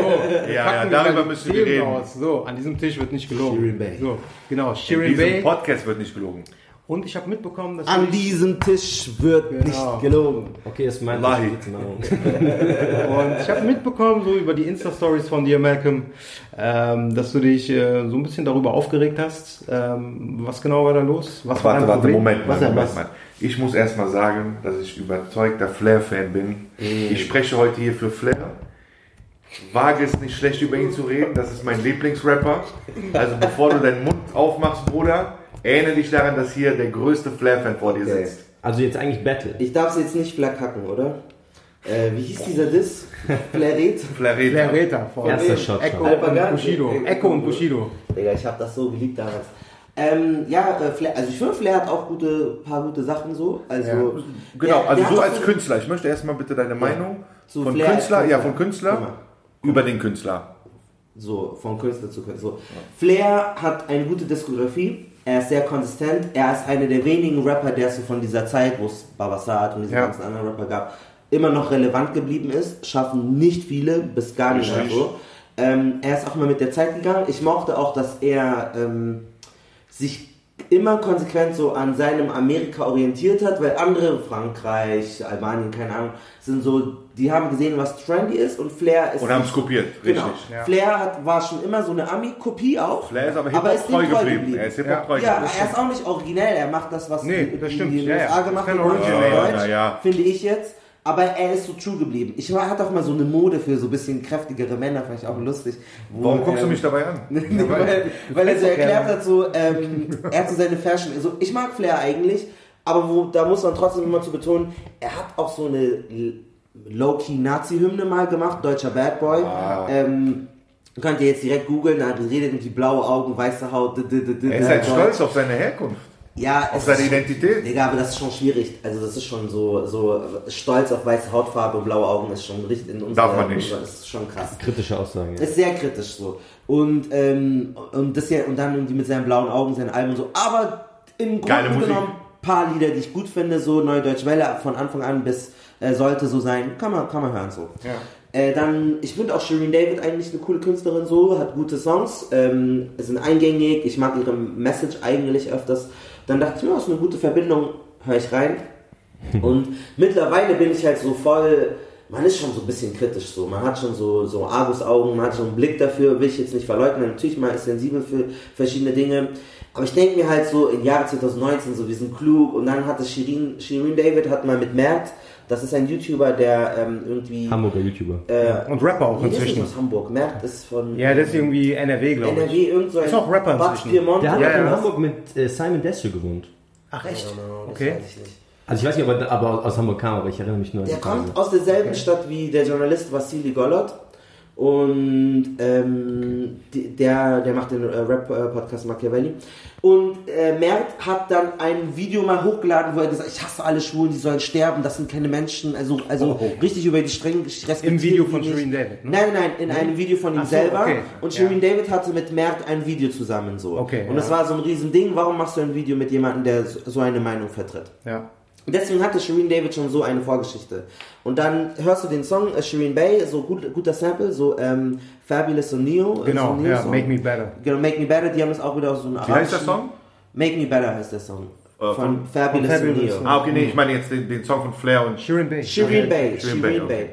So, Ja, ja, darüber müssen wir reden. Raus. So, an diesem Tisch wird nicht gelogen. Shirin Bey. So, genau, In Shirin diesem Bay. Podcast wird nicht gelogen. Und ich habe mitbekommen, dass An diesem Tisch wird Genau. nicht gelogen. Okay, das ist mein Wallahi. [LAUGHS] [LAUGHS] Und ich habe mitbekommen, so über die Insta-Stories von dir, Malcolm, ähm, dass du dich äh, so ein bisschen darüber aufgeregt hast. Ähm, was genau war da los? Was war Warte, dein warte, Problem? Moment Was Moment was? mal. Ich muss erstmal sagen, dass ich überzeugter Flair-Fan bin. Mm. Ich spreche heute hier für Flair. Wage es nicht schlecht über ihn zu reden, das ist mein Lieblingsrapper. Also bevor du deinen Mund aufmachst, Bruder, erinnere dich daran, dass hier der größte Flair-Fan vor dir Okay. sitzt. Also jetzt eigentlich Battle. Ich darf es jetzt nicht flackhacken, oder? Äh, wie hieß dieser Diss? [LAUGHS] Flaret? Flair. Flair Reta von Erster Shot. Echo schon. Alpagan. und Bushido. Echo und Bushido. Digga, ich habe das so geliebt damals. Ähm, ja, äh, Flair, also ich finde, Flair hat auch gute, paar gute Sachen so. Also, Ja. Genau, der- also der so hat als Künstler. Ich möchte erstmal bitte deine Meinung Zu von Flair als Künstler, ja, von Künstler Guck mal. über den Künstler. So, von Künstler zu Künstler. So. Flair hat eine gute Diskografie. Er ist sehr konsistent. Er ist einer der wenigen Rapper, der so von dieser Zeit, wo es Babasat und diese Ja. ganzen anderen Rapper gab, immer noch relevant geblieben ist. Schaffen nicht viele, bis gar nicht mehr so. Ähm, er ist auch mal mit der Zeit gegangen. Ich mochte auch, dass er ähm, sich immer konsequent so an seinem Amerika orientiert hat, weil andere, Frankreich, Albanien, keine Ahnung, sind so die haben gesehen, was trendy ist und Flair ist. Und haben es kopiert, richtig. Genau. Flair hat, war schon immer so eine Ami-Kopie auch. Flair ist aber aber Hip-Hop ist treu geblieben. geblieben. Er ist Hip-Hop Ja. treu Ja, geblieben. er ist auch nicht originell. Er macht das, was Nee, die, das die, stimmt. die in Ja, ja. USA Das gemacht ist kein haben, Ja, ja. finde ich jetzt. Aber er ist so true geblieben. Ich war- hatte auch mal so eine Mode für so ein bisschen kräftigere Männer, fand ich auch lustig. wo, Warum guckst du ähm, mich dabei an? [LAUGHS] weil, weil er so erklärt hat, so, ähm, er hat so seine Fashion, also ich mag Flair eigentlich, aber wo, da muss man trotzdem immer zu betonen, er hat auch so eine Low-Key Nazi-Hymne mal gemacht, deutscher Bad Boy. Ah. Ähm, könnt ihr jetzt direkt googeln, da redet irgendwie blaue Augen, weiße Haut. d- d- d- Er ist halt stolz auf seine Herkunft, Ja, auf ist- Identität. Digga, aber das ist schon schwierig. Also das ist schon so, so stolz auf weiße Hautfarbe und blaue Augen ist schon richtig in unserer, Darf man nicht. Das ist schon krass. Kritische Aussagen. Ja. Ist sehr kritisch so. Und, ähm, und, das hier, und dann irgendwie mit seinen blauen Augen, seinen Alben und so. Aber im Geile Grunde genommen paar Lieder, die ich gut finde, so Neue Deutsche Welle von Anfang an bis äh, sollte so sein, kann man, kann man hören so. Ja. Äh, dann, ich finde auch Shireen David eigentlich eine coole Künstlerin so, hat gute Songs, ähm, sind eingängig, ich mag ihre Message eigentlich öfters. Dann dachte ich mir, das ist eine gute Verbindung, höre ich rein. Und mittlerweile bin ich halt so voll, man ist schon so ein bisschen kritisch so, man hat schon so, so Argusaugen, man hat schon einen Blick dafür, will ich jetzt nicht verleugnen, natürlich man ist sensibel für verschiedene Dinge, aber ich denke mir halt so, im Jahre 2019 so, wir sind klug. Und dann hatte Shirin, Shirin David hat mal mit Mert, das ist ein YouTuber, der ähm, irgendwie... Hamburger YouTuber. Äh, Und Rapper auch nee, der ist inzwischen. nicht aus Hamburg, Mert ist von Ja, das ist irgendwie NRW, glaube ich. NRW, irgend so ein Ist auch Rapper inzwischen. Pyrmont Der hat auch in was? Hamburg mit äh, Simon Desio gewohnt. Ach, echt? Genau, das Okay. weiß ich nicht. Also ich weiß nicht, ob er aber aus Hamburg kam, aber ich erinnere mich nur an Der kommt aus derselben Stadt wie der Journalist Vassili Golot. Und ähm, der, der macht den äh, Rap-Podcast Machiavelli. Und äh, Mert hat dann ein Video mal hochgeladen, wo er gesagt hat, ich hasse alle Schwulen, die sollen sterben, das sind keine Menschen. Also, also Oh, oh. richtig über die ich respektiere Im Video von. Shirin David, ne? Nein, nein, in einem Video von ihm so, selber. okay. Und Ja. Shirin David hatte mit Mert ein Video zusammen so. Okay, Und ja. das war so ein Riesending. Warum machst du ein Video mit jemandem, der so so eine Meinung vertritt? Ja. Und Deswegen hatte Shireen David schon so eine Vorgeschichte. Und dann hörst du den Song äh, Shireen Bay, so gut, guter Sample, so ähm, Fabulous und Neo. äh, Genau, so ein ja. Make Me Better. Genau, Make Me Better, die haben das auch wieder aus so einem Wie heißt der Song? Make Me Better heißt der Song. Äh, von, von- Fabulous, von Fabulous und Neo. Ah, okay, nee, ich meine jetzt den, den Song von Flair und Shirin Bay. Shireen Bay, Shireen Shireen Bay,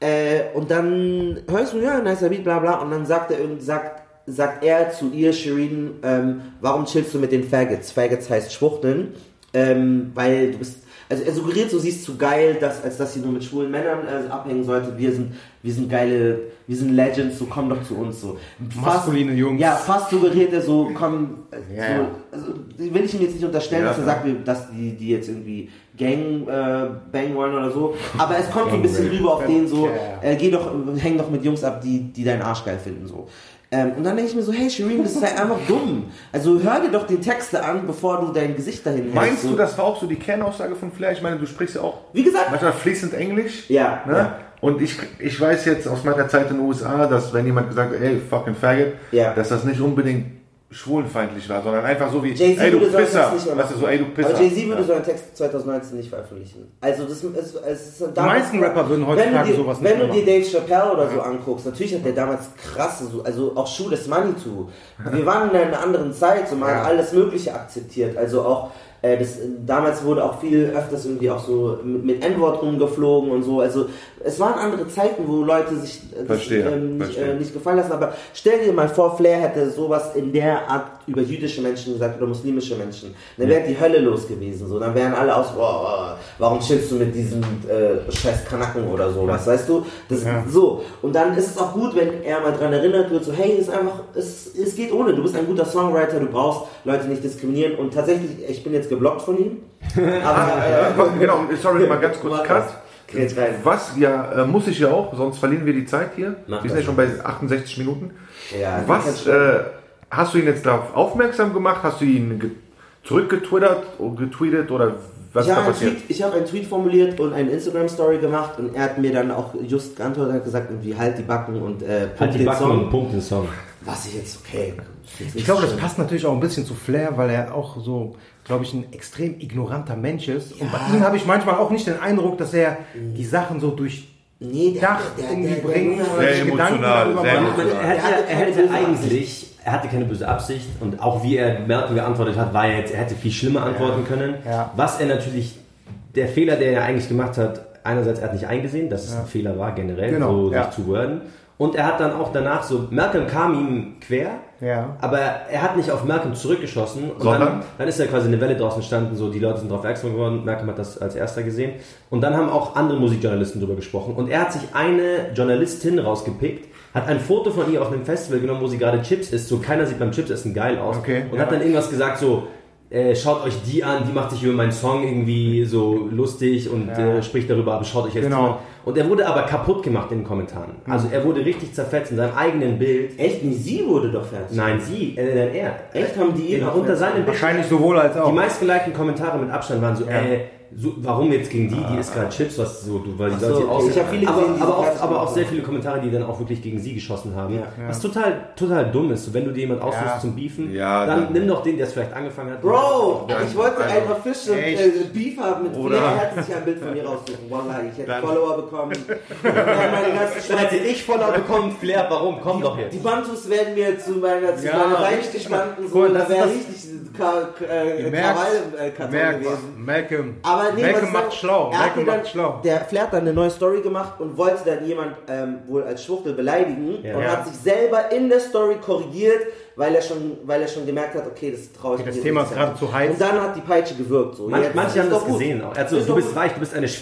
Bay. Äh, und dann hörst du, ja, nicer Beat, bla bla, und dann sagt er sagt, sagt er zu ihr, Shireen, ähm, warum chillst du mit den Faggots? Faggots heißt Schwuchteln, ähm, weil du bist, also er suggeriert so, sie ist zu geil, dass, als dass sie nur mit schwulen Männern äh, abhängen sollte. Wir sind, wir sind geile, wir sind Legends, so komm doch zu uns so. Maskuline Jungs. Ja, fast suggeriert er so, komm, Ja, so, ja. also will ich ihm jetzt nicht unterstellen, Ja, dass er sagt, dass die, die jetzt irgendwie Gang äh, bang wollen oder so. Aber es kommt so ein bisschen rüber auf den so, äh, geh doch, häng doch mit Jungs ab, die, die deinen Arsch geil finden so. Ähm, und dann denke ich mir so, hey Shireen, das ist halt einfach dumm. Also hör dir doch die Texte an, bevor du dein Gesicht dahin hältst. Meinst du, das war auch so die Kernaussage von Flair? Ich meine, du sprichst ja auch Wie gesagt, manchmal fließend Englisch. Ja, Ne? ja. Und ich, ich weiß jetzt aus meiner Zeit in den USA, dass wenn jemand gesagt hat, ey, fucking faggot, Ja. dass das nicht unbedingt schwulenfeindlich war, sondern einfach so wie, Jay-Z ey, du würde so einen Pisser. Weißt du, so, ey, du Pisser. Aber Jay-Z würde Ja. so einen Text 2019 nicht veröffentlichen. Also das ist, es ist Die meisten Rapper würden heutzutage dir, sowas nicht Wenn du dir. Dave Chappelle oder so anguckst, natürlich hat der damals krasse, so, also auch Shoot is Money to. Wir waren in einer anderen Zeit, so man hat alles Mögliche akzeptiert. Also auch äh, das, damals wurde auch viel öfters irgendwie auch so mit, mit N-Wort rumgeflogen und so. Also es waren andere Zeiten, wo Leute sich äh, das Verstehe, ähm, nicht, äh, nicht gefallen lassen. Aber stell dir mal vor, Flair hätte sowas in der Art über jüdische Menschen gesagt oder muslimische Menschen. Dann wäre die Hölle los gewesen. So. Dann wären alle aus, boah, warum chillst du mit diesen äh, scheiß Kanaken oder sowas, weißt du? Das, Ja. So. Und dann ist es auch gut, wenn er mal dran erinnert wird, so, hey, es ist einfach, es, es geht ohne. Du bist ein guter Songwriter, du brauchst Leute nicht diskriminieren. Und tatsächlich, ich bin jetzt geblockt von ihm. [LAUGHS] Aber, Äh, genau, sorry, mal ganz kurz Cut. Grätsch rein. Was, ja, äh, muss ich ja auch, sonst verlieren wir die Zeit hier. Mach wir sind ja schon bei 68 Minuten. Ja, Was, äh, hast du ihn jetzt darauf aufmerksam gemacht? Hast du ihn ge zurückgetwittert oder getweetet oder was habe einen, passiert? Tweet, ich hab einen Tweet formuliert und eine Instagram-Story gemacht und er hat mir dann auch just geantwortet, hat gesagt, irgendwie halt die Backen und äh, Halt die den Backen Song. und pumpt den Song. Was ich jetzt, okay. jetzt Ich glaube, das passt natürlich auch ein bisschen zu Flair, weil er auch so, glaube ich, ein extrem ignoranter Mensch ist. Und Ja. bei ihm habe ich manchmal auch nicht den Eindruck, dass er die Sachen so durch Nee, der, Dach der, irgendwie der, der, bringen der, oder Sehr sich Gedanken emotional, darüber sehr emotional. Er hatte, Er hätte böse eigentlich, er hatte keine böse Absicht und auch wie er Merkel geantwortet hat, war er jetzt, er hätte viel schlimmer antworten können. Ja. Was er natürlich, der Fehler, der er eigentlich gemacht hat, einerseits er hat nicht eingesehen, dass es ein Fehler war generell, Genau, so ja. sich zu worden. Und er hat dann auch danach so, Malcolm kam ihm quer, Ja. aber er hat nicht auf Malcolm zurückgeschossen. Und Sondern? dann, dann ist ja quasi eine Welle draußen entstanden, so die Leute sind darauf aufmerksam geworden, Malcolm hat das als erster gesehen. Und dann haben auch andere Musikjournalisten drüber gesprochen. Und er hat sich eine Journalistin rausgepickt, hat ein Foto von ihr auf einem Festival genommen, wo sie gerade Chips isst, so keiner sieht beim Chips essen geil aus. Okay, und ja. hat dann irgendwas gesagt, so, äh, schaut euch die an, die macht sich über meinen Song irgendwie so lustig und äh, spricht darüber, aber schaut euch jetzt Genau. mal. Und er wurde aber kaputt gemacht in den Kommentaren. Also er wurde richtig zerfetzt in seinem eigenen Bild. Echt, nicht sie wurde doch fertig. Nein, sie, äh, nein, er. Echt, haben die ihn Genau, auch unter seinem Bild. Wahrscheinlich sowohl als auch. Die meistgelikten Kommentare mit Abstand waren so, äh, so, warum jetzt gegen die? Die isst gerade Chips, was so, du, weil die so, okay. Ich hab viele aber, gesehen, die aber, auch, aber auch sehr viele Kommentare, die dann auch wirklich gegen sie geschossen haben. Ja. Was total, total dumm ist. So, wenn du dir jemand aussuchst Ja. zum Beefen, Ja, dann, dann- nimm doch den, der es vielleicht angefangen hat. Bro, Dann- ich wollte also- einfach Fisch und äh, Beef haben mit Oder- Flair. Er hätte sich ein Bild von mir raussuchen. Wallah, ich hätte Dann- Follower bekommen. [LAUGHS] Dann hätte ich voller bekommen, Flair, warum? Komm doch jetzt. Die Bantus werden mir zu meiner, zu Ja, meiner. Mann. So, da das wäre ist richtig äh, Krawall-Karton merkst, gewesen. Malcolm. Aber nee, Malcolm was macht schlau. Er dann, macht schlau. Der Flair hat dann eine neue Story gemacht und wollte dann jemand ähm, wohl als Schwuchtel beleidigen Ja. und Ja. hat sich selber in der Story korrigiert, weil er schon, weil er schon gemerkt hat, okay, das traue ich Okay, das mir Thema nicht ist gerade zu heiß. Und dann hat die Peitsche gewirkt. So. Manch, manche ist haben doch das gut. gesehen auch. Also, Ist du bist gut. reich, du bist eine. Sch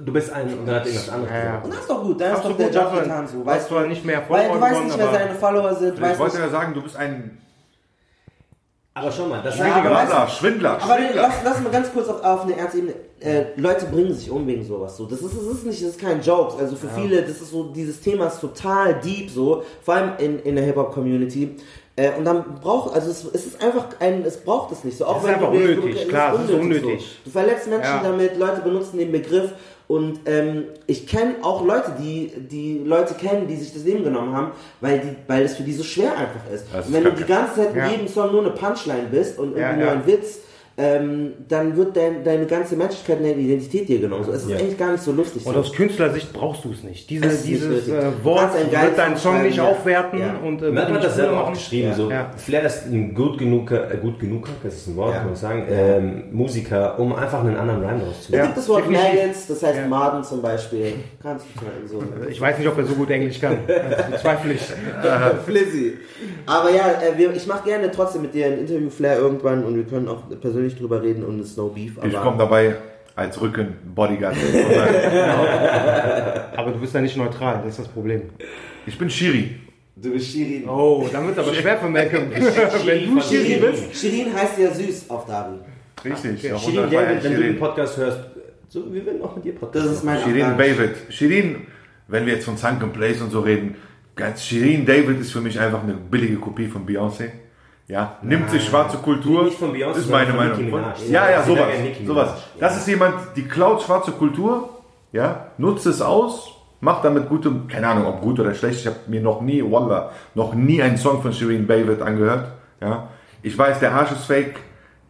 du bist ein. Und dann hat irgendwas anderes Ja, ja. Und das ist doch gut, dann ist doch der Job getan. So. hast Weißt zwar du, nicht mehr weil du Follower weißt nicht, wer aber- seine Follower sind. Ich wollte nicht, ja sagen, du bist ein Aber schau mal, das Ja, ist aber weißt Schwindler, Schwindler, Aber Schwindler. lass, lass mal ganz kurz auf, auf eine ernste Ebene. Äh, Leute bringen sich um wegen sowas. So. Das, ist, das ist nicht, das ist kein Joke. Also für viele, das ist so, dieses Thema ist total deep so, vor allem in, in der Hip-Hop-Community. Äh, und dann braucht, also es, es ist einfach ein, es braucht es nicht so. Auch Es ist wenn einfach du, unnötig, es klar, es ist unnötig. So. Du verletzt Menschen Ja. damit, Leute benutzen den Begriff und ähm, ich kenne auch Leute, die die Leute kennen, die sich das Leben genommen haben, weil die, weil es für die so schwer einfach ist. Das und wenn du die ganze Zeit in Ja. jedem Song nur eine Punchline bist und irgendwie Ja, nur ein Witz, ähm, dann wird dein, deine ganze Menschlichkeit und deine Identität dir genommen. So, es ist Ja. eigentlich gar nicht so lustig. Und so. aus Künstlersicht brauchst du es nicht. Diese, Es ist nicht dieses nötig. äh, Du Wort wird deinen Song nicht ja. aufwerten Ja. und äh, wird hat nicht das selber auch geschrieben. Ja. So. Ja. Flair ist ein gut genug, äh, gut genug, das ist ein Wort, Ja. kann man sagen, ähm, Musiker, um einfach einen anderen Rhyme Es rauszuholen. gibt das Wort. Maggots, das heißt Ja. Maden zum Beispiel. Kannst du so. Ich weiß nicht, ob er so gut Englisch kann. Bezweifle [LAUGHS] ich. [LAUGHS] Flizzy. Aber ja, äh, wir, ich mache gerne trotzdem mit dir ein Interview, Flair, irgendwann und wir können auch persönlich drüber reden und es ist no beef. Ich komme dabei als Rücken-Bodyguard. [LAUGHS] Aber du bist ja nicht neutral, das ist das Problem. ich bin Shiri. Du bist Shirin. Oh, dann wird es aber schwer für Malcolm. [LAUGHS] Wenn du Shirin, bist. Shirin heißt ja süß auf Dari. Richtig. auch Shirin David, wenn du den. Podcast hörst, so, wir werden auch mit dir Podcast Das ist mein Shirin. David. Shirin, wenn wir jetzt von Sunken Place und so reden, ganz Shirin David ist für mich einfach eine billige Kopie von Beyoncé. Ja, nimmt sich schwarze Kultur. Nicht von Beyoncé, ist meine Meinung. Ja, ja, sie sowas. sowas. Das ist jemand, die klaut schwarze Kultur, ja, nutzt es aus, macht damit gute, keine Ahnung, ob gut oder schlecht. Ich habe mir noch nie, Wallah, noch nie einen Song von Shirin David angehört. Ja, ich weiß, der Arsch ist fake.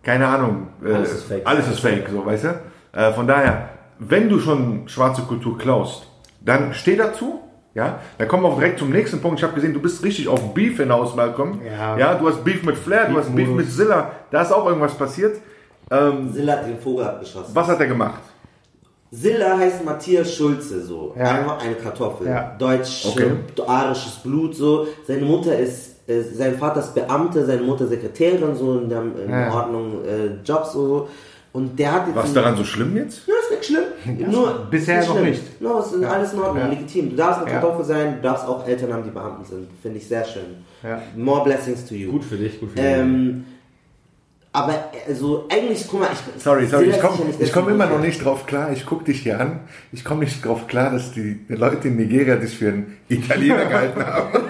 Keine Ahnung. äh, Alles ist fake. Alles ist fake, so, weißt du? Äh, von daher, wenn du schon schwarze Kultur klaust, dann steh dazu. Ja, dann kommen wir auch direkt zum nächsten Punkt. Ich habe gesehen, du bist richtig auf Beef hinaus, Malcolm. Ja. ja du hast Beef mit Flair, du hast Beef mit Zilla. Da ist auch irgendwas passiert. Ähm, Silla hat den Vogel abgeschossen. was hat er gemacht? Silla heißt Matthias Schulze, so. Ja. Einfach eine Kartoffel. Ja. Deutsch, Okay. arisches Blut, so. Seine Mutter ist, äh, sein Vater ist Beamte, seine Mutter Sekretärin, so in, der, in Ja. Ordnung, äh, Jobs, so. Und der hat jetzt. Was daran so schlimm jetzt? Ja, ist nicht schlimm. [LAUGHS] Nur, bisher ist noch schlimm. nicht. No, es ist alles in Ordnung, Ja. legitim. Du darfst eine Ja. Kartoffel sein, du darfst auch Eltern haben, die Beamten sind. Finde ich sehr schön. Ja. More blessings to you. Gut für dich, gut für dich. Ähm, aber also eigentlich, guck mal, ich Sorry, sorry, ich komme nicht ich komm immer noch nicht drauf klar. Ich gucke dich hier an. Ich komme nicht drauf klar, dass die Leute in Nigeria dich für einen Italiener [LAUGHS] gehalten haben. [LAUGHS]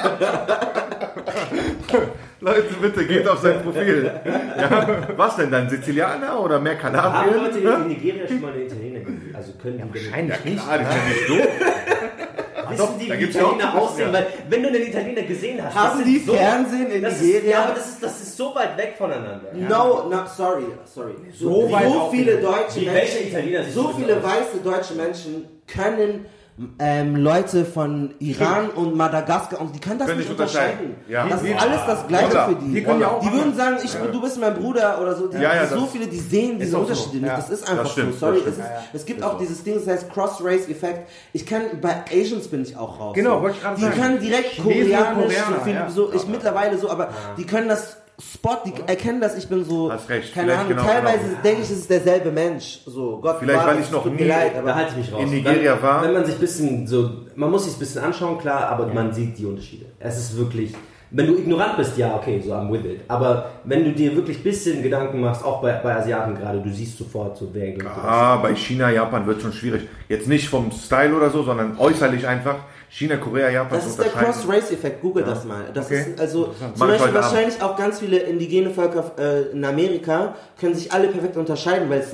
Leute, bitte geht auf sein Profil. Ja, was denn dann? Sizilianer oder mehr Haben Kalabrien? Leute in Nigeria schon mal eine Italiener gesehen? Also können die denn- Wahrscheinlich nicht. Ah, das ist ja nicht doof. Wissen die, da wie ja Italiener aussehen? ja. Weil, wenn du einen Italiener gesehen hast, Haben die so, Fernsehen in das ist, Nigeria? Ja, aber das ist, das ist so weit weg voneinander. No, no, sorry, sorry. So, So so viele deutsche Italiener Menschen, sich so viele weiße deutsche Menschen können ähm, Leute von Iran und Madagaskar und die können das Können nicht unterscheiden. unterscheiden. Ja. Das ist alles das Gleiche Wallah. für die. Die ja die würden sagen, ich, du bist mein Bruder oder so. Die, Ja, ja, so viele, die sehen diese auch so. Unterschiede nicht. Ja. Das ist einfach Das stimmt, so. Sorry, es, ist, es gibt auch dieses Ding, das heißt Cross-Race-Effekt. Ich kann, bei Asians bin ich auch raus. Genau, so. wollte ich gerade Die sagen. können direkt Chinesen koreanisch, Koreaner, ja. so, ich mittlerweile so, aber die können das Spot, die erkennen das, ich bin so, Hast recht, keine vielleicht Ahnung, genau, teilweise genau. denke ich, es ist derselbe Mensch. So, Gott Vielleicht, weil ich noch nie- leid, aber Da halte ich mich raus. In Nigeria wenn, war- Wenn man sich ein bisschen so, man muss sich ein bisschen anschauen, klar, aber man sieht die Unterschiede. Es ist wirklich, wenn du ignorant bist, ja, okay, so I'm with it. Aber wenn du dir wirklich ein bisschen Gedanken machst, auch bei, bei Asiaten gerade, du siehst sofort so, wer. Ah, bei China, Japan wird schon schwierig. Jetzt nicht vom Style oder so, sondern äußerlich einfach. China, Korea, Japan Das ist der. Cross-Race-Effekt, google das mal. Das Okay. ist also zum Beispiel heute Abend. wahrscheinlich auch ganz viele indigene Völker äh, in Amerika können sich alle perfekt unterscheiden, weil es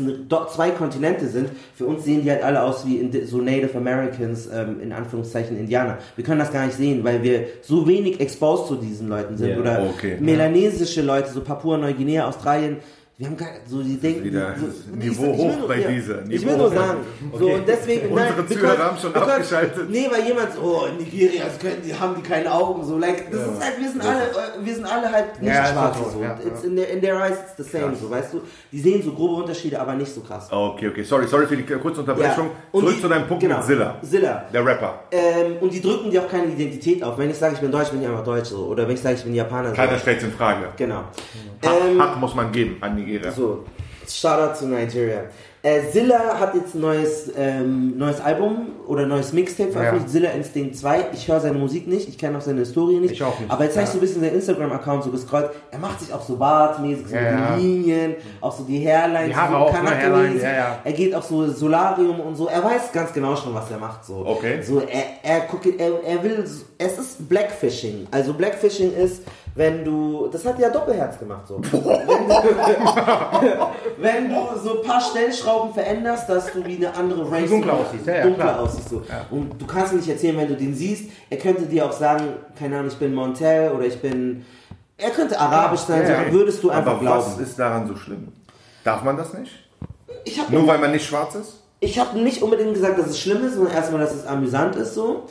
zwei Kontinente sind. Für uns sehen die halt alle aus wie so Native Americans, ähm, in Anführungszeichen Indianer. Wir können das gar nicht sehen, weil wir so wenig exposed zu diesen Leuten sind. Ja, Oder okay. melanesische Leute, so Papua-Neuguinea, Australien. Wir haben gar, so die denken, wieder so, Niveau ich hoch bei dieser, Ich Niveau will nur sagen, so und deswegen, Unsere nein, Zuhörer because- haben schon because- abgeschaltet. Nee, weil jemand so, oh, in Nigeria das können, die, haben die keine Augen, so, like, das ist halt, wir sind alle, äh, wir sind alle halt nicht Ja, auch so, ja, It's in, their, in their eyes it's the same, so, weißt du. Die sehen so grobe Unterschiede, aber nicht so krass. Okay, okay. Sorry, sorry für die kurze Unterbrechung. Zurück die- zu deinem Punkt genau, mit Zilla. Zilla. Der Rapper. Ähm, und die drücken dir auch keine Identität auf. Wenn ich sage, ich bin Deutsch, bin ich einfach Deutsch, so. Oder wenn ich sage, ich bin Japaner. Keiner stellt in Frage. Genau. Hack, Ähm, Hack muss man geben an Nigeria. So, Shoutout zu Nigeria. Äh, Zilla hat jetzt ein neues, ähm, neues Album oder neues Mixtape veröffentlicht, Zilla Instinct 2. Ich höre seine Musik nicht, ich kenne auch seine Historie nicht. Ich auch nicht. Aber jetzt habe ich so ein bisschen seinen Instagram-Account so gescrollt. Er macht sich auch so bartmäßig, so Ja, ja. den Linien, auch so die Hairlines, Die Haare so auch, ne. Hairline, ja, ja. Er geht auch so Solarium und so. Er weiß ganz genau schon, was er macht. So. Okay. So, er, er, guckt, er, er will, es ist Blackfishing. Also Blackfishing ist, wenn du, das hat ja Doppelherz gemacht so. wenn, [LAUGHS] du, wenn du so ein paar Stellschrauben veränderst, dass du wie eine andere Race dunkler aussiehst, ja, ja, dunkler klar. aussiehst so. Und du kannst ihm nicht erzählen, wenn du den siehst. Er könnte dir auch sagen, keine Ahnung, ich bin Montel oder ich bin. Er könnte arabisch sein, Ja, so, ja. dann würdest du einfach Aber glauben. was ist daran so schlimm? Darf man das nicht? Nur weil man nicht schwarz ist? ich habe nicht unbedingt gesagt, dass es schlimm ist, sondern erstmal, dass es amüsant ist so.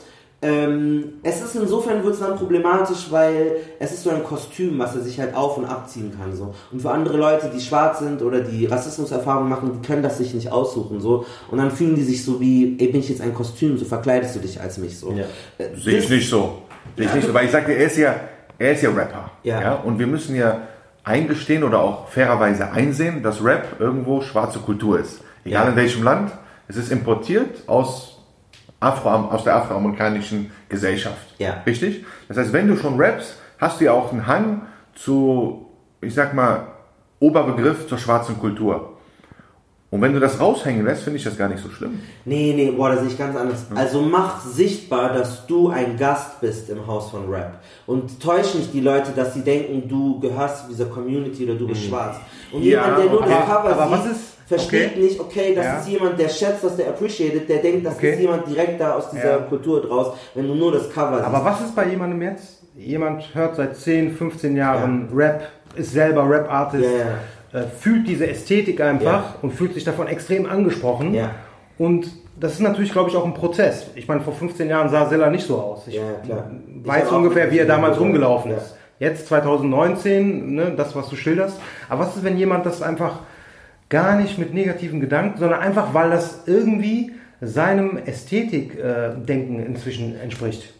Ähm, es ist insofern wird es dann problematisch, weil es ist so ein Kostüm, was er sich halt auf und abziehen kann so. Und für andere Leute, die schwarz sind oder die Rassismuserfahrungen machen, die können das sich nicht aussuchen so. Und dann fühlen die sich so wie, ey, bin ich jetzt ein Kostüm, so verkleidest du dich als mich so. Ja. Äh, Sehe ich nicht so. Sehe ich nicht so, weil ich sagte, er ist ja, er ist ja Rapper. Ja. Und wir müssen ja eingestehen oder auch fairerweise einsehen, dass Rap irgendwo schwarze Kultur ist. Egal Ja. in welchem Land. Es ist importiert aus Afro, aus der afroamerikanischen Gesellschaft. Ja. Richtig? Das heißt, wenn du schon rappst, hast du ja auch einen Hang zu, ich sag mal, Oberbegriff zur schwarzen Kultur. Und wenn du das raushängen lässt, finde ich das gar nicht so schlimm. Nee, nee, boah, das sehe ich ganz anders. Also mach sichtbar, dass du ein Gast bist im Haus von Rap. Und täusch nicht die Leute, dass sie denken, du gehörst zu dieser Community oder du bist schwarz. Und Ja, jemand, der nur das Cover Aber was sieht, ist- versteht okay. nicht, okay, das Ja. ist jemand, der schätzt, das der appreciated, der denkt, das Okay. ist jemand direkt da aus dieser Ja. Kultur draus, wenn du nur das Cover siehst. Aber was ist bei jemandem jetzt? Jemand hört seit 10, 15 Jahren Rap, ist selber Rap-Artist, Ja, äh, fühlt diese Ästhetik einfach Ja. und fühlt sich davon extrem angesprochen. Ja. Und das ist natürlich, glaube ich, auch ein Prozess. Ich meine, vor 15 Jahren sah Silla nicht so aus. Ich Ja, klar. Weiß ungefähr, wie er damals 15 rumgelaufen ja. ist. Jetzt 2019, ne, das, was du schilderst. Aber was ist, wenn jemand das einfach gar nicht mit negativen Gedanken, sondern einfach, weil das irgendwie seinem Ästhetikdenken inzwischen entspricht?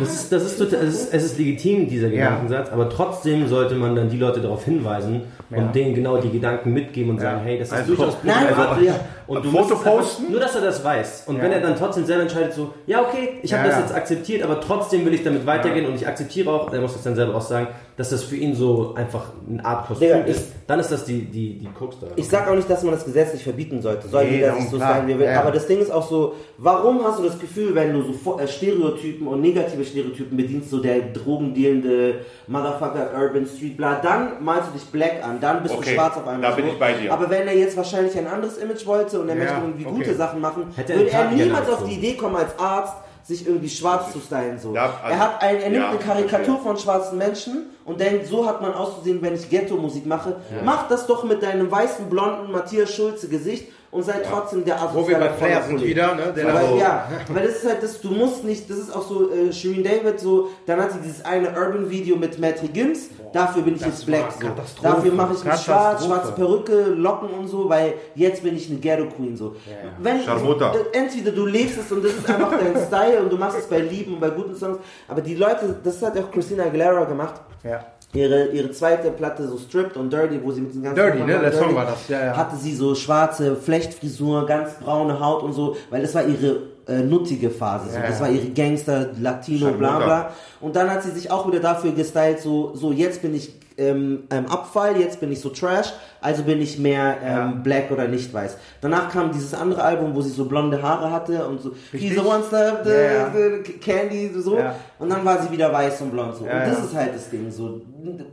Das ist, das ist total, es, ist, es ist legitim, dieser Ja. Gedankensatz, aber trotzdem sollte man dann die Leute darauf hinweisen und Ja. denen genau die Gedanken mitgeben und sagen, hey, das ist Also, durchaus Nein, also, ja. und du Foto musst es einfach- posten? Nur, dass er das weiß. Und wenn er dann trotzdem selber entscheidet, so, ja, okay, ich habe das jetzt akzeptiert, aber trotzdem will ich damit weitergehen und ich akzeptiere auch, er muss das dann selber auch sagen, dass das für ihn so einfach eine Art Kostüm Digga, ist, dann ist das die, die, die Krux daran. Ich sag auch nicht, dass man das gesetzlich verbieten sollte. Soll Nee, jeder so sein, wie will. Aber das Ding ist auch so, warum hast du das Gefühl, wenn du so äh, Stereotypen und negative Stereotypen bedienst, so der drogendealende Motherfucker Urban Street, bla, dann malst du dich black an, dann bist Okay, du schwarz auf einmal. da bin ich bei dir. Aber wenn er jetzt wahrscheinlich ein anderes Image wollte und er Ja, möchte irgendwie okay. gute Sachen machen, Hätte er würde er niemals auf die Idee kommen, als Arzt sich irgendwie schwarz zu stylen. So. Ja, also- er hat ein, er nimmt ja, eine Karikatur von schwarzen Menschen und denkt, so hat man auszusehen, wenn ich Ghetto-Musik mache. Mach das doch mit deinem weißen, blonden Matthias Schulze Gesicht und sei trotzdem der Wo wir bei asoziale Flair sind wieder, ne? Der weil, ja, weil das ist halt das, du musst nicht, das ist auch so, äh, Shireen David so, dann hat sie dieses eine Urban-Video mit Matty Gims, dafür bin ich jetzt black, so. Dafür mache ich mich schwarz, schwarze Perücke, Locken und so, weil jetzt bin ich eine Ghetto-Queen, so. Wenn, Scharmutter. äh, entweder du lebst es und das ist einfach dein Style und du machst es bei Lieben und bei guten Songs, aber die Leute, das hat auch Christina Aguilera gemacht, Ja. Ihre, ihre zweite Platte, so Stripped und Dirty, wo sie mit den ganzen Dirty, Nummern ne? Der Song war das, ja, ja. Hatte sie so schwarze Flechtfrisur, ganz braune Haut und so, weil das war ihre äh, nuttige Phase. So. Ja, das war ihre Gangster, Latino, bla Charlotte. bla. Und dann hat sie sich auch wieder dafür gestylt, so, so jetzt bin ich ähm, ähm, Abfall, jetzt bin ich so Trash, also bin ich mehr ähm, Ja. Black oder nicht weiß. Danach kam dieses andere Album, wo sie so blonde Haare hatte und so, he's the one step, the, Ja, the Candy, so. Ja. Und dann war sie wieder weiß und blond so. Und das ist halt das Ding so.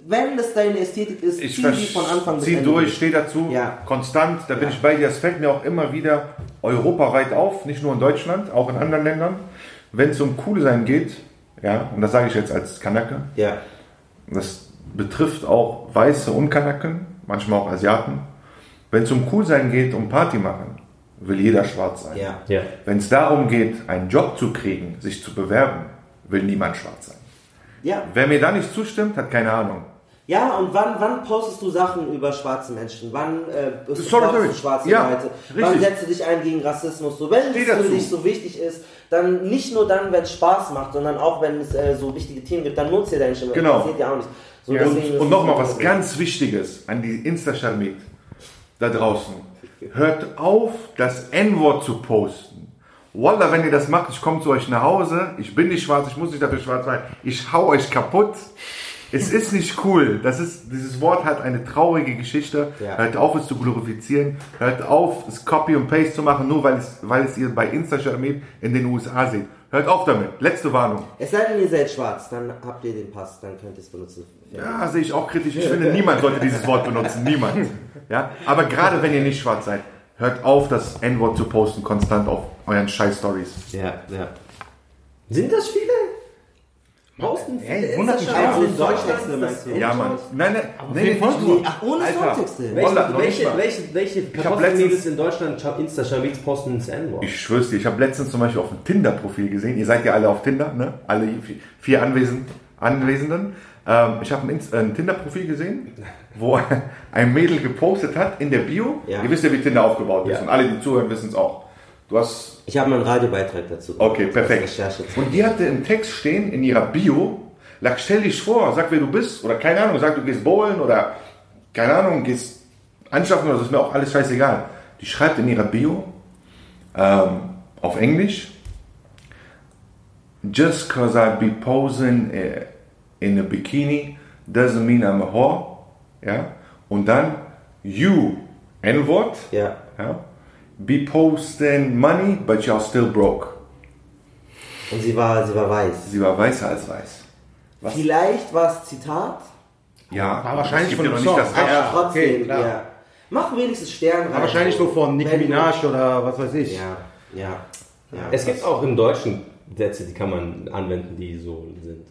Wenn das deine Ästhetik ist, Ich zieh die von Anfang bis zieh Ende durch, stehe dazu, Ja. konstant, da bin ich bei dir. Es fällt mir auch immer wieder europaweit auf, nicht nur in Deutschland, auch in anderen Ländern. Wenn es um cool sein geht, ja, und das sage ich jetzt als Kanake, Ja. das betrifft auch Weiße und Kanaken, manchmal auch Asiaten. Wenn es um cool sein geht, um Party machen, will jeder schwarz sein. Ja. Ja. Wenn es darum geht, einen Job zu kriegen, sich zu bewerben, will niemand schwarz sein. Ja. Wer mir da nicht zustimmt, hat keine Ahnung. Ja, und wann, wann postest du Sachen über schwarze Menschen? Wann äh, sorry. du schwarze Ja, Leute? Wann richtig. setzt du dich ein gegen Rassismus? So, wenn Steh es für dazu. dich so wichtig ist, dann nicht nur dann, wenn es Spaß macht, sondern auch wenn es äh, so wichtige Themen gibt, dann nutzt ihr deine Stimme. Genau. Das seht ihr auch nicht. So, Und, ist und es nochmal was ganz Wichtiges an die Insta-Charmit da draußen. [LAUGHS] Hört auf, das N-Wort zu posten. Wallah, wenn ihr das macht, ich komme zu euch nach Hause, ich bin nicht schwarz, ich muss nicht dafür schwarz sein, ich hau euch kaputt. Es [LAUGHS] ist nicht cool. Das ist, dieses Wort hat eine traurige Geschichte. Ja. Hört auf, es zu glorifizieren. Hört auf, es Copy und Paste zu machen, nur weil es, weil es ihr bei Insta-Charmit in den USA seht. Hört auf damit. Letzte Warnung. Es sei denn, ihr seid schwarz, dann habt ihr den Pass, dann könnt ihr es benutzen. Ja, sehe ich auch kritisch. Ich finde, niemand sollte dieses Wort benutzen. Niemand. Ja? Aber gerade wenn ihr nicht schwarz seid, hört auf, das N-Wort zu posten, konstant auf euren Scheiß-Stories. Ja, ja. Sind das viele? Posten Ey, viele wundert mich auch. in Deutschland? Ja, Mann. Nein, nein, nein, wen folgst du? Ach, ohne. Songtexte. Welche, welche, welche, welche Kartoffelmädels letztens- in Deutschland Insta-Shamits posten ins N-Wort? Ich schwör's dir, ich habe letztens zum Beispiel auf dem Tinder-Profil gesehen. Ihr seid ja alle auf Tinder, ne? Alle vier Anwesend, Anwesenden. Ähm, ich habe ein, ein Tinder-Profil gesehen, wo [LAUGHS] ein Mädel gepostet hat in der Bio. Ja. Ihr wisst ja, wie Tinder aufgebaut ist. Ja. Und alle, die zuhören, wissen es auch. Du hast Ich habe einen Radiobeitrag dazu. Okay, perfekt. Und die hatte im Text stehen, in ihrer Bio, lag, stell dich vor, sag, wer du bist, oder keine Ahnung, sag, du gehst bowlen, oder keine Ahnung, gehst anschaffen, oder so, ist mir auch alles scheißegal. Die schreibt in ihrer Bio, ähm, auf Englisch, just cause I be posing eh, in a bikini doesn't mean I'm a whore, ja, und dann, you, N-Wort, Ja. ja, be posting money, but you're still broke. Und sie war, sie war weiß. Sie war weißer als weiß. Was? Vielleicht war es Zitat, Ja, War wahrscheinlich von dem Song. nicht das Recht. Ja, trotzdem, okay, klar. ja. Mach wenigstens Stern rein. War wahrscheinlich so von Nicki Minaj oder was weiß ich. Ja, ja. ja Es gibt auch im Deutschen Sätze, die kann man anwenden, die so sind.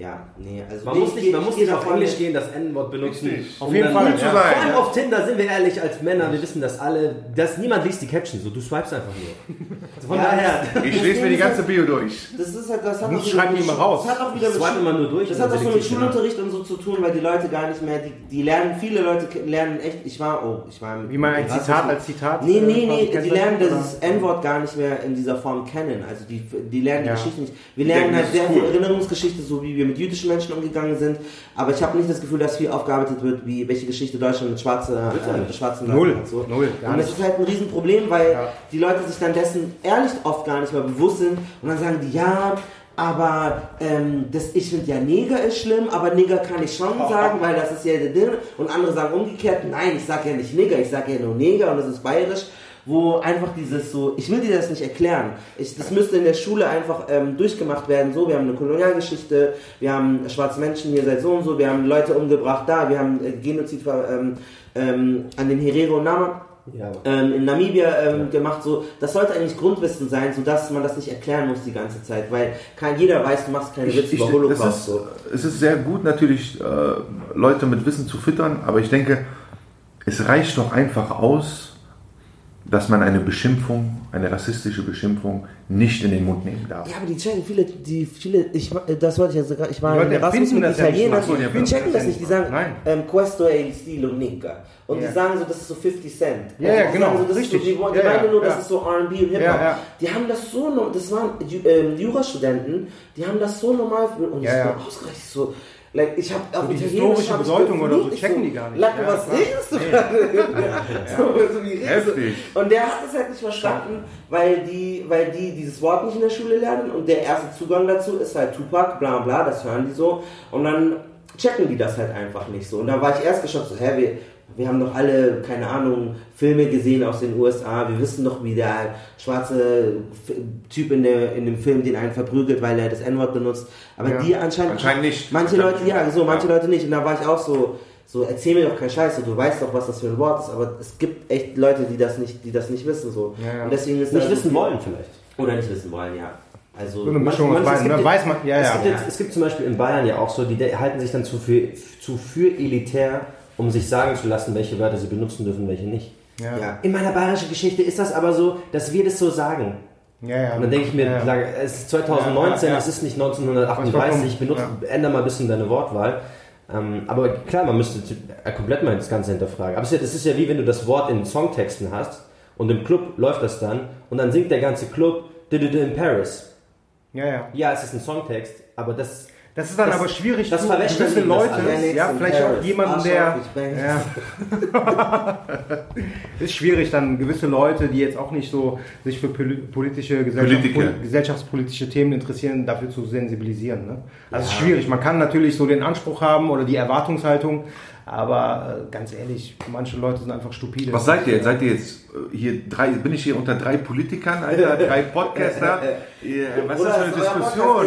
Ja, nee, also Man nee, muss ich nicht, man muss nicht auf Englisch gehen, das N-Wort benutzen. Richtig. Um Auf jeden dann- Fall, zu ja. sein. Vor allem auf Tinder sind wir ehrlich als Männer, wir wissen das alle. Das, niemand liest die Caption so, du swipes einfach nur. Also Von Ja, daher. Ich lese mir die ganze Bio durch. Das ist halt, das hat auch mit die mal raus. Das hat auch wieder mit immer nur durch Das hat auch so mit ne? Schulunterricht und so zu tun, weil die Leute gar nicht mehr, die, die lernen, viele Leute lernen echt, ich war, oh, ich war Wie man ein Zitat als Zitat. Nee, äh, nee, quasi nee, die lernen dieses N-Wort gar nicht mehr in dieser Form kennen. Also die, die lernen die Geschichte nicht. Wir lernen halt das sehr viel. Erinnerungsgeschichte, so wie wir mit jüdischen Menschen umgegangen sind. Aber ich habe nicht das Gefühl, dass viel aufgearbeitet wird, wie welche Geschichte Deutschland mit schwarze, äh, schwarzen Leuten Null. hat. So. Null, Und das ist halt ein Riesenproblem, weil Ja. die Leute sich dann dessen ehrlich oft gar nicht mehr bewusst sind und dann sagen die, ja, aber ähm, das, ich finde ja Neger ist schlimm, aber Neger kann ich schon sagen, [LAUGHS] weil das ist ja der Ding. Und andere sagen umgekehrt, nein, ich sage ja nicht Neger, ich sage ja nur Neger und das ist bayerisch. Wo einfach dieses so, ich will dir das nicht erklären. Ich, das müsste in der Schule einfach ähm, durchgemacht werden. So, wir haben eine Kolonialgeschichte, wir haben schwarze Menschen hier seit so und so, wir haben Leute umgebracht da, wir haben äh, Genozid ähm, ähm, an den Herero und Nama ja, ähm, in Namibia ähm, gemacht. So, das sollte eigentlich Grundwissen sein, sodass man das nicht erklären muss die ganze Zeit, weil kein jeder weiß, du machst keine Witze über Holocaust. ist, so. Es ist sehr gut natürlich, äh, Leute mit Wissen zu füttern, aber ich denke, es reicht doch einfach aus, dass man eine Beschimpfung, eine rassistische Beschimpfung nicht in den Mund nehmen darf. Ja, aber die checken viele, die viele, ich, das wollte ich ja sogar, ich Erasmus empfinden mit das ja Italienern, so, die die checken das nicht, die sagen. Nein. ähm, questo è il stilo Nica. Und Ja. die sagen so, das ist so 50 Cent. Ja, ja, genau, sagen so, das richtig. Ist so, die die Ja, meinen nur, das ist so R&B und Hip-Hop. Die haben das so, das waren ähm, Jurastudenten, die haben das so normal für, und Ja, ich ja. ausgerechnet so, like, ich habe auf die historische Bedeutung oder so checken die gar nicht. Lacke, Ja, was klar. redest du gerade? [LAUGHS] so, so, wie redest du? Und der hat es halt nicht verstanden, weil die, weil die dieses Wort nicht in der Schule lernen und der erste Zugang dazu ist halt Tupac, bla bla, das hören die so und dann checken die das halt einfach nicht so. Und da war ich erst geschockt, so, hä, wir, wir haben doch alle, keine Ahnung, Filme gesehen aus den USA, wir wissen doch, wie der schwarze Typ in, der, in dem Film den einen verprügelt, weil er das N-Wort benutzt. Aber Ja. die anscheinend... Anscheinend nicht. Manche Leute, ja, so, manche Ja. Leute nicht. Und da war ich auch so, so, erzähl mir doch keinen Scheiß, du weißt doch, was das für ein Wort ist, aber es gibt echt Leute, die das nicht, die das nicht wissen, so. Ja, ja. Und deswegen ist Nicht das- wissen wollen vielleicht. Oder nicht wissen wollen, ja. Also, So eine Mischung aus Manche- es beiden, gibt ne? ja- weiß man, ja, es, ja. Gibt jetzt, es gibt zum Beispiel in Bayern ja auch so, die halten sich dann zu für, zu für elitär, um sich sagen zu lassen, welche Wörter sie benutzen dürfen, welche nicht. Ja, ja. In meiner bayerischen Geschichte ist das aber so, dass wir das so sagen. ja. ja. Und dann denke ich mir, ja, ja. es ist 2019, Ja, ja, ja. es ist nicht 1938, benutze, ändere mal ein bisschen deine Wortwahl. Ähm, aber klar, man müsste äh, komplett mal das Ganze hinterfragen. Aber es ist, ja, das ist ja wie wenn du das Wort in Songtexten hast und im Club läuft das dann und dann singt der ganze Club "Du, du, du in Paris. ja, ja. Ja, es ist ein Songtext, aber das Das ist dann Das- aber schwierig, das zu verwässern gewisse das Leute, alles. ja, in vielleicht auch jemanden, der, ja. [LAUGHS] ist schwierig, dann gewisse Leute, die jetzt auch nicht so sich für poli- politische, Gesellschaft, pol- gesellschaftspolitische Themen interessieren, dafür zu sensibilisieren. Ne? Also es ist schwierig. Man kann natürlich so den Anspruch haben oder die Erwartungshaltung, aber äh, ganz ehrlich, manche Leute sind einfach stupide. Was seid ihr jetzt? Seid ihr jetzt äh, hier drei, bin ich hier unter drei Politikern, Alter, drei [LAUGHS] Podcaster? Ihr- Was ist das für eine Diskussion?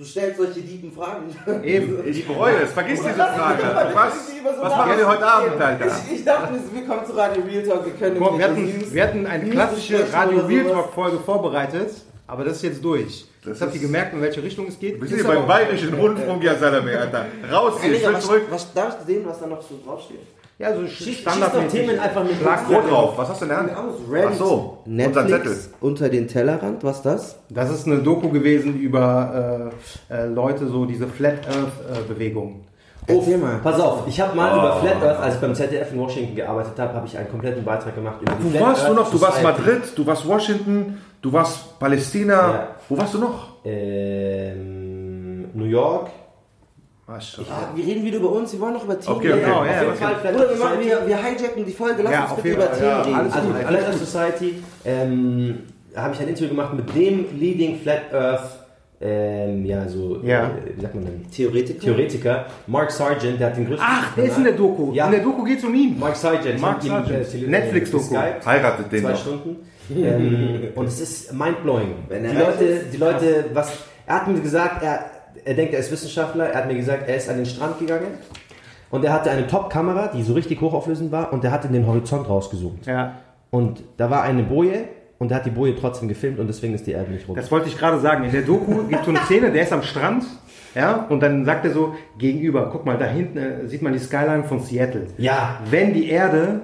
Du stellst solche tiefen Fragen. Eben. Ich bereue es, vergiss diese Frage. Was, so was machen wir heute Abend, Alter? Ich, ich dachte, wir kommen zu Radio Real Talk, wir können mal, wir, hatten, News- wir hatten eine News klassische Radio Real sowas. Talk Folge vorbereitet, aber das ist jetzt durch. Das Das habt ihr gemerkt, in welche Richtung es geht. Wir sind hier beim Bayerischen Rundfunk, ja Salame, Alter. Raus hier, will was, zurück. was, darf ich sehen, was da noch so draufsteht? Ja, so schieß standardmäßig. doch Themen einfach mit Schlag Wo drauf? Was hast du? Reddit, Ach so. Netflix unter den Tellerrand, was das? Das ist eine Doku gewesen über äh, äh, Leute, so diese Flat Earth äh, Bewegung. Mal. Pass auf, ich habe mal über Flat Earth, als ich beim ZDF in Washington gearbeitet habe, habe ich einen kompletten Beitrag gemacht über die Wo Flat warst du Earth noch? Du warst. Madrid, du warst Washington, du warst Palästina. Ja. Wo warst du noch? Ähm, New York. Ja, wir reden wieder über uns, wir wollen noch über Themen Okay, okay. reden. Genau, Auf ja, jeden okay. Fall Flat Oder wir, machen, wir, wir hijacken die Folge, lass Ja, uns auf bitte über Fall, Themen ja, reden. alles Also, gut. Flat Earth Society, ähm, da habe ich ein Interview gemacht mit dem Leading Flat Earth, ähm, ja, so, Ja. Äh, wie sagt man denn? Theoretiker? Theoretiker, Mark Sargent, der hat den größten. Ach, der ist in der Doku. Ja. In der Doku geht es um ihn. Mark Sargent, Mark ihm, Sargent. äh, Netflix-Doku. Heiratet den zwei noch. Stunden. [LAUGHS] ähm, und es ist mindblowing. Wenn Die er Leute, die Leute, was, er hat mir gesagt, er, er denkt, er ist Wissenschaftler, er hat mir gesagt, er ist an den Strand gegangen und er hatte eine Top-Kamera, die so richtig hochauflösend war und er hat in den Horizont rausgezoomt. Ja, Und da war eine Boje und er hat die Boje trotzdem gefilmt und deswegen ist die Erde nicht rund. das wollte ich gerade sagen. In der Doku gibt es so eine Szene, der ist am Strand. Ja, und dann sagt er so, gegenüber, guck mal, da hinten äh, sieht man die Skyline von Seattle. Ja. Wenn die Erde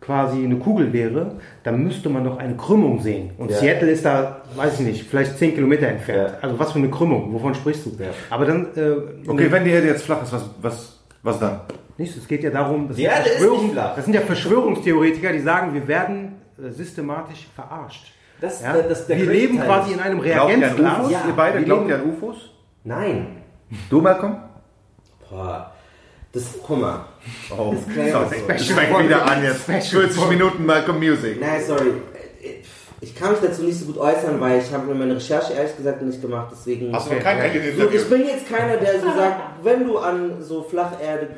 quasi eine Kugel wäre, dann müsste man doch eine Krümmung sehen. Und Ja. Seattle ist da, weiß ich nicht, vielleicht 10 Kilometer entfernt. Ja. Also was für eine Krümmung, wovon sprichst du? Ja. Aber dann, äh, Okay, wenn die Erde jetzt flach ist, was, was, was dann? Nichts, es geht ja darum, das Die sind Erde ist nicht flach. Das sind ja Verschwörungstheoretiker, die sagen, wir werden äh, systematisch verarscht. Das, Ja? das, das, der wir leben Teil quasi ist- in einem Reagenzglas. Ihr beide, wir glaubt ihr an UFOs? Nein. Du, Malcolm? Boah, das, guck mal. Oh, sorry. so. Ich fängt wieder an jetzt. 40 Minuten Malcolm Music. Nein, sorry. Ich kann mich dazu nicht so gut äußern, weil ich habe mir meine Recherche ehrlich gesagt nicht gemacht, deswegen... Hast du kein Alien-Interview? ich bin jetzt keiner, der so sagt, wenn du an so Flacherde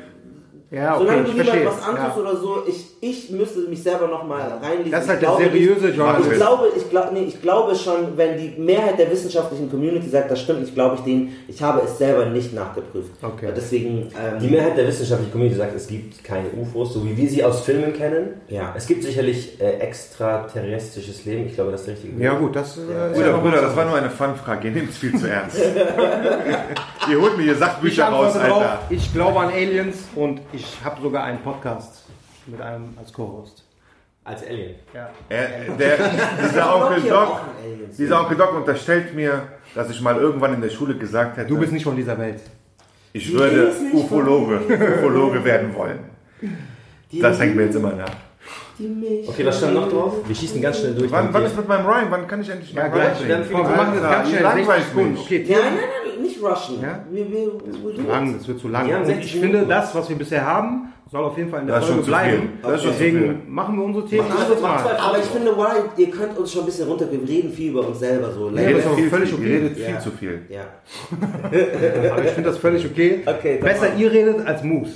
Ja, okay, Solange ich du niemand verstehe. was antust Ja. oder so, ich, ich müsste mich selber nochmal reinlesen. Das ist halt Ich der glaube seriöse nicht, Journalismus. Ich glaube, ich, glaub, nee, ich glaube schon, wenn die Mehrheit der wissenschaftlichen Community sagt, das stimmt, ich glaube ich denen, ich habe es selber nicht nachgeprüft. Okay. Deswegen, ähm, Die Mehrheit der wissenschaftlichen Community sagt, es gibt keine UFOs, so wie wir sie aus Filmen kennen. Ja. Es gibt sicherlich äh, extraterrestrisches Leben. Ich glaube, das ist der richtige Ja Wort. gut, das äh, ist ja Bruder, noch Bruder, das war nur eine Fun-Frage. Ihr nehmt es viel zu ernst. [LAUGHS] ihr holt mir hier Sachbücher raus, drauf, Alter. ich glaube an Aliens und ich habe sogar einen Podcast mit einem als Co-Host. Als Alien. Er, der, dieser Onkel Doc, dieser Onkel Doc unterstellt mir, dass ich mal irgendwann in der Schule gesagt hätte, Du bist nicht von dieser Welt. ich Die würde Ufologe, Ufologe werden wollen. Die Das hängt mir jetzt immer nach. Die Okay, was stand noch drauf? Wir schießen ganz schnell durch. Wann, wann ist mit meinem Rhyme? Wann kann ich endlich Ja, meinen gleich. Wir machen das ganz schnell. 60 langweilt Sekunden. Okay, Nein, nein, nein, nicht rushen. Ja? Wir, wir, wir, zu lang, das wird zu lang. 60 ich finde, das, was wir bisher haben, soll auf jeden Fall in der Das Folge bleiben. Das Deswegen machen wir unsere Themen zwei Mal. Aber ich finde, why, ihr könnt uns schon ein bisschen runter, wir reden viel über uns selber so. Ja, Ihr redet das ist viel, völlig okay. ihr redet Ja. viel zu viel. Ja. Aber ich finde das völlig okay. [LAUGHS] Okay, Besser ihr redet als Moose.